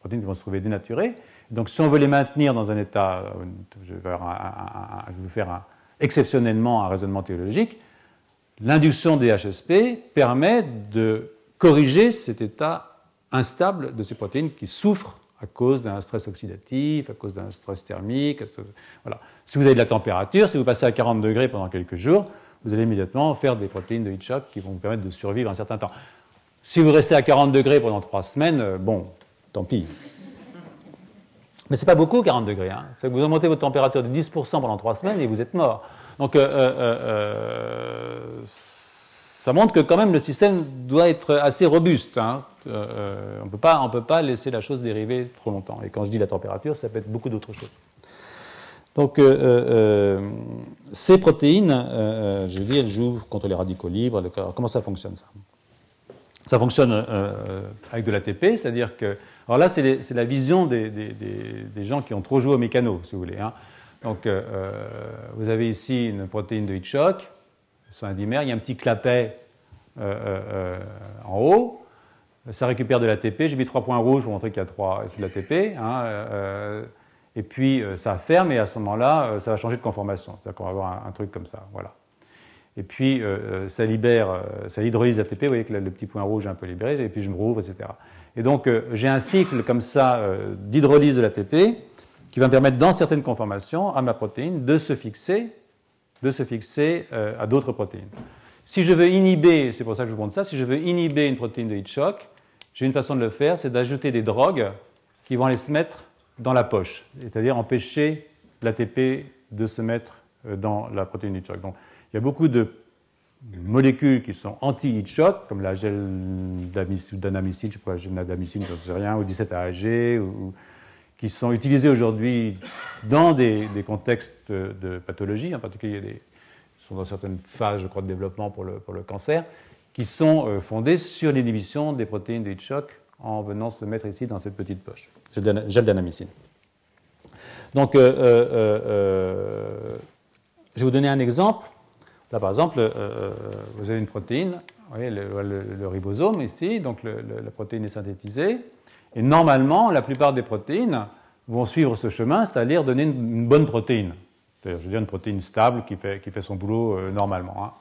protéines qui vont se trouver dénaturées, donc si on veut les maintenir dans un état, euh, je vais, vous faire exceptionnellement un raisonnement théologique, l'induction des HSP permet de corriger cet état instable de ces protéines qui souffrent à cause d'un stress oxydatif, à cause d'un stress thermique. Voilà. Si vous avez de la température, si vous passez à 40 degrés pendant quelques jours, vous allez immédiatement faire des protéines de heat shock qui vont vous permettre de survivre un certain temps. Si vous restez à 40 degrés pendant 3 semaines, euh, bon, tant pis. Mais ce n'est pas beaucoup, 40 degrés. Hein. Vous augmentez votre température de 10% pendant 3 semaines et vous êtes mort. Donc, euh, euh, ça montre que quand même le système doit être assez robuste. Hein. on ne peut pas laisser la chose dériver trop longtemps. Et quand je dis la température, ça peut être beaucoup d'autres choses. Donc, ces protéines, je dis, elles jouent contre les radicaux libres. Comment ça fonctionne ça? Ça fonctionne avec de l'ATP, c'est-à-dire que alors là, c'est la vision des, gens qui ont trop joué au mécano, si vous voulez. Hein. Donc, euh, euh, vous avez ici une protéine de Hitchcock, son un dimère, il y a un petit clapet euh, en haut, ça récupère de l'ATP. J'ai mis trois points rouges pour montrer qu'il y a trois de l'ATP. Hein, et puis, ça ferme, et à ce moment-là, ça va changer de conformation. C'est-à-dire qu'on va avoir un, truc comme ça. Voilà. Et puis, ça libère, ça hydrolyse l'ATP. Vous voyez que le petit point rouge est un peu libéré, et puis je me rouvre, etc. Et donc, euh, j'ai un cycle comme ça euh, d'hydrolyse de l'ATP qui va me permettre, dans certaines conformations, à ma protéine de se fixer, de se fixer euh, à d'autres protéines. Si je veux inhiber, c'est pour ça que je vous montre ça, si je veux inhiber une protéine de heat shock, j'ai une façon de le faire, c'est d'ajouter des drogues qui vont aller se mettre dans la poche, c'est-à-dire empêcher l'ATP de se mettre dans la protéine heat shock. Donc, il y a beaucoup de molécules qui sont anti-heat shock, comme la gel d'anamycine, je sais pas, d'adamycine, je ne sais rien, ou 17-AG, ou, qui sont utilisées aujourd'hui dans des, contextes de pathologie, en particulier des, sont dans certaines phases, je crois, de développement pour le, pour le cancer, qui sont fondées sur l'inhibition des protéines de Hitchcock en venant se mettre ici dans cette petite poche, gel d'anamycine. Donc, je vais vous donner un exemple. Là, par exemple, vous avez une protéine, vous voyez, le, ribosome ici, donc la protéine est synthétisée. Et normalement, la plupart des protéines vont suivre ce chemin, c'est-à-dire donner une, bonne protéine. Je veux dire une protéine stable qui fait, qui fait son boulot euh, normalement. Hein.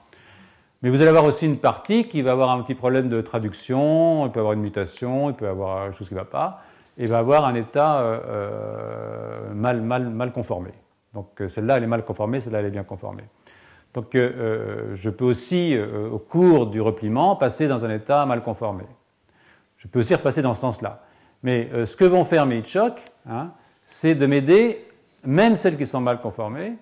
Mais vous allez avoir aussi une partie qui va avoir un petit problème de traduction, il peut avoir une mutation, il peut avoir quelque chose qui ne va pas, et va avoir un état euh, euh, mal, mal, mal conformé. Donc celle-là, elle est mal conformée, celle-là, elle est bien conformée. Donc je peux aussi, au cours du repliement, passer dans un état mal conformé. Je peux aussi repasser dans ce sens-là. Mais euh, ce que vont faire mes chocs, hein, c'est de m'aider, même celles qui sont mal conformées,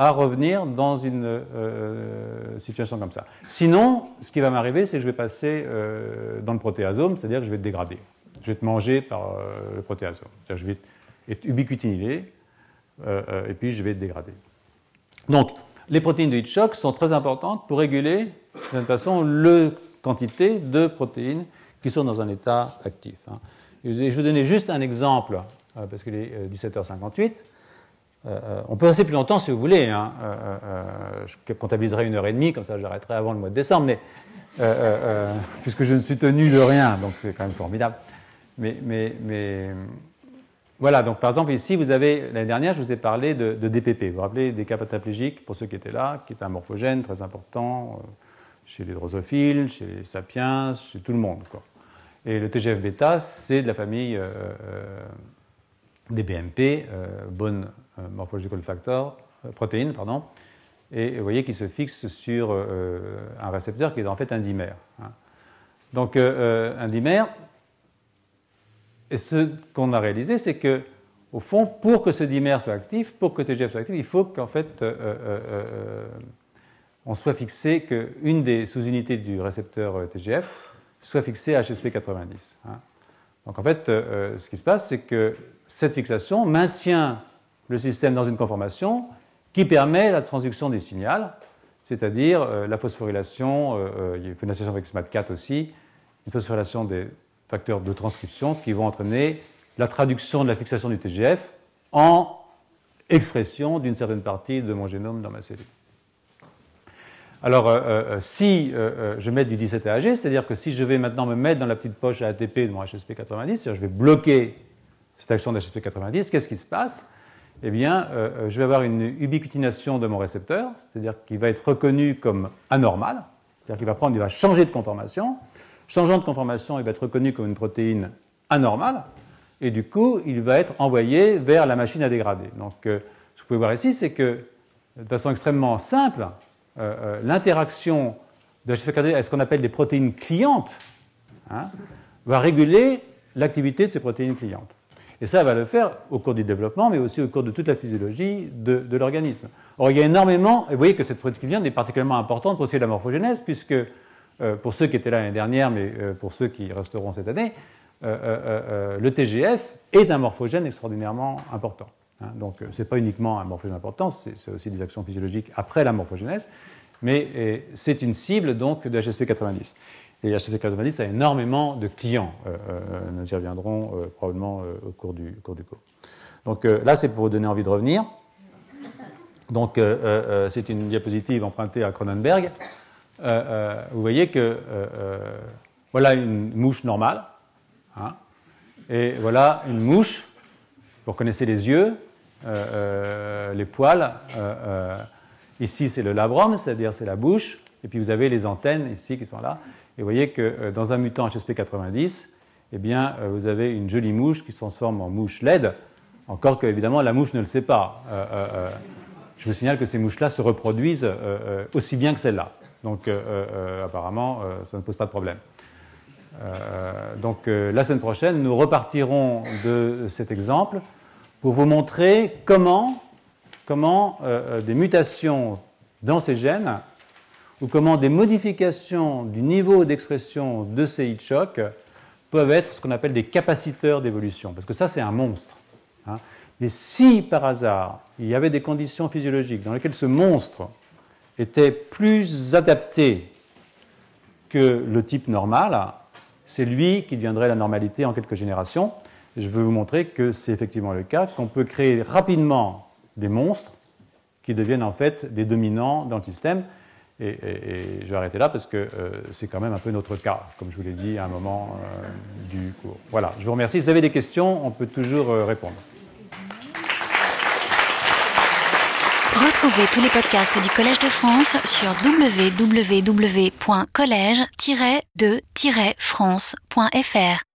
à revenir dans une euh, situation comme ça. Sinon, ce qui va m'arriver, c'est que je vais passer euh, dans le protéasome, c'est-à-dire que je vais être dégradé. Je vais être mangé par le protéasome. Je vais être ubiquitinylé, et puis je vais être dégradé. Donc, les protéines de Hitchcock sont très importantes pour réguler, d'une façon, la quantité de protéines qui sont dans un état actif. Hein. Je vais vous donner juste un exemple, euh, parce qu'il est 17h58. Euh, euh, on peut rester plus longtemps si vous voulez. Hein. je comptabiliserai une heure et demie, comme ça j'arrêterai avant le mois de décembre, mais, puisque je ne suis tenu de rien, donc c'est quand même formidable. Mais, voilà, donc par exemple ici, vous avez, l'année dernière, je vous ai parlé de, DPP. Vous vous rappelez des cas pathaplégiques, pour ceux qui étaient là, qui est un morphogène très important chez les drosophiles, chez les sapiens, chez tout le monde. Et le TGF-bêta, c'est de la famille euh, euh, des BMP, euh, Bone Morphological Factor, protéines, pardon, et vous voyez qu'il se fixe sur un récepteur qui est en fait un dimère. Hein. Donc un dimère, et ce qu'on a réalisé, c'est que au fond, pour que ce dimère soit actif, pour que TGF soit actif, il faut qu'en fait on soit fixé qu'une des sous-unités du récepteur TGF soit fixé à HSP90. Hein. Donc en fait, euh, euh, ce qui se passe, c'est que cette fixation maintient le système dans une conformation qui permet la transduction des signaux, c'est-à-dire euh, la phosphorylation, il y a une association avec SMAT4 aussi, une phosphorylation des facteurs de transcription qui vont entraîner la traduction de la fixation du TGF en expression d'une certaine partie de mon génome dans ma cellule. Alors, euh, euh, si euh, je mets du 17 AG, c'est-à-dire que si je vais maintenant me mettre dans la petite poche ATP de mon HSP90, c'est-à-dire je vais bloquer cette action de HSP90, qu'est-ce qui se passe? Eh bien, je vais avoir une ubiquitination de mon récepteur, c'est-à-dire qu'il va être reconnu comme anormal, c'est-à-dire qu'il va prendre, il va changer de conformation. Changeant de conformation, il va être reconnu comme une protéine anormale, et du coup, il va être envoyé vers la machine à dégrader. Donc, ce que vous pouvez voir ici, c'est que, de façon extrêmement simple, euh, euh, l'interaction de HSP avec ce qu'on appelle des protéines clientes hein, va réguler l'activité de ces protéines clientes. Et ça va le faire au cours du développement, mais aussi au cours de toute la physiologie de, l'organisme. Or, il y a énormément, et vous voyez que cette protéine cliente est particulièrement importante pour de la morphogénèse, puisque euh, pour ceux qui étaient là l'année dernière, mais pour ceux qui resteront cette année, le TGF est un morphogène extraordinairement important. Hein, donc, ce n'est pas uniquement un morphogène important, c'est aussi des actions physiologiques après la morphogénèse, mais c'est une cible donc de HSP90. Et HSP90 a énormément de clients. Euh, euh, nous y reviendrons euh, probablement au cours du, cours du. Donc là, c'est pour vous donner envie de revenir. Donc, c'est une diapositive empruntée à Cronenberg. vous voyez que voilà une mouche normale. Hein, et voilà une mouche. Vous reconnaissez les yeux, euh, euh, les poils. Euh, ici, c'est le labrum, c'est-à-dire c'est la bouche. Et puis vous avez les antennes ici qui sont là. Et vous voyez que dans un mutant HSP90, eh bien, vous avez une jolie mouche qui se transforme en mouche LED, encore que, évidemment, la mouche ne le sait pas. je vous signale que ces mouches-là se reproduisent aussi bien que celles-là. Donc, apparemment, ça ne pose pas de problème. donc, la semaine prochaine, nous repartirons de cet exemple pour vous montrer comment, comment euh, euh, des mutations dans ces gènes ou comment des modifications du niveau d'expression de ces heat shocks peuvent être ce qu'on appelle des capaciteurs d'évolution. Parce que ça, c'est un monstre. Hein. Mais si par hasard, il y avait des conditions physiologiques dans lesquelles ce monstre était plus adapté que le type normal, c'est lui qui deviendrait la normalité en quelques générations. Je veux vous montrer que c'est effectivement le cas, qu'on peut créer rapidement des monstres qui deviennent en fait des dominants dans le système. Et, je vais arrêter là parce que euh, c'est quand même un peu notre cas, comme je vous l'ai dit à un moment euh, du cours. Voilà, je vous remercie. Si vous avez des questions, on peut toujours euh, répondre. Retrouvez tous les podcasts du Collège de France sur www.collège-de-france.fr.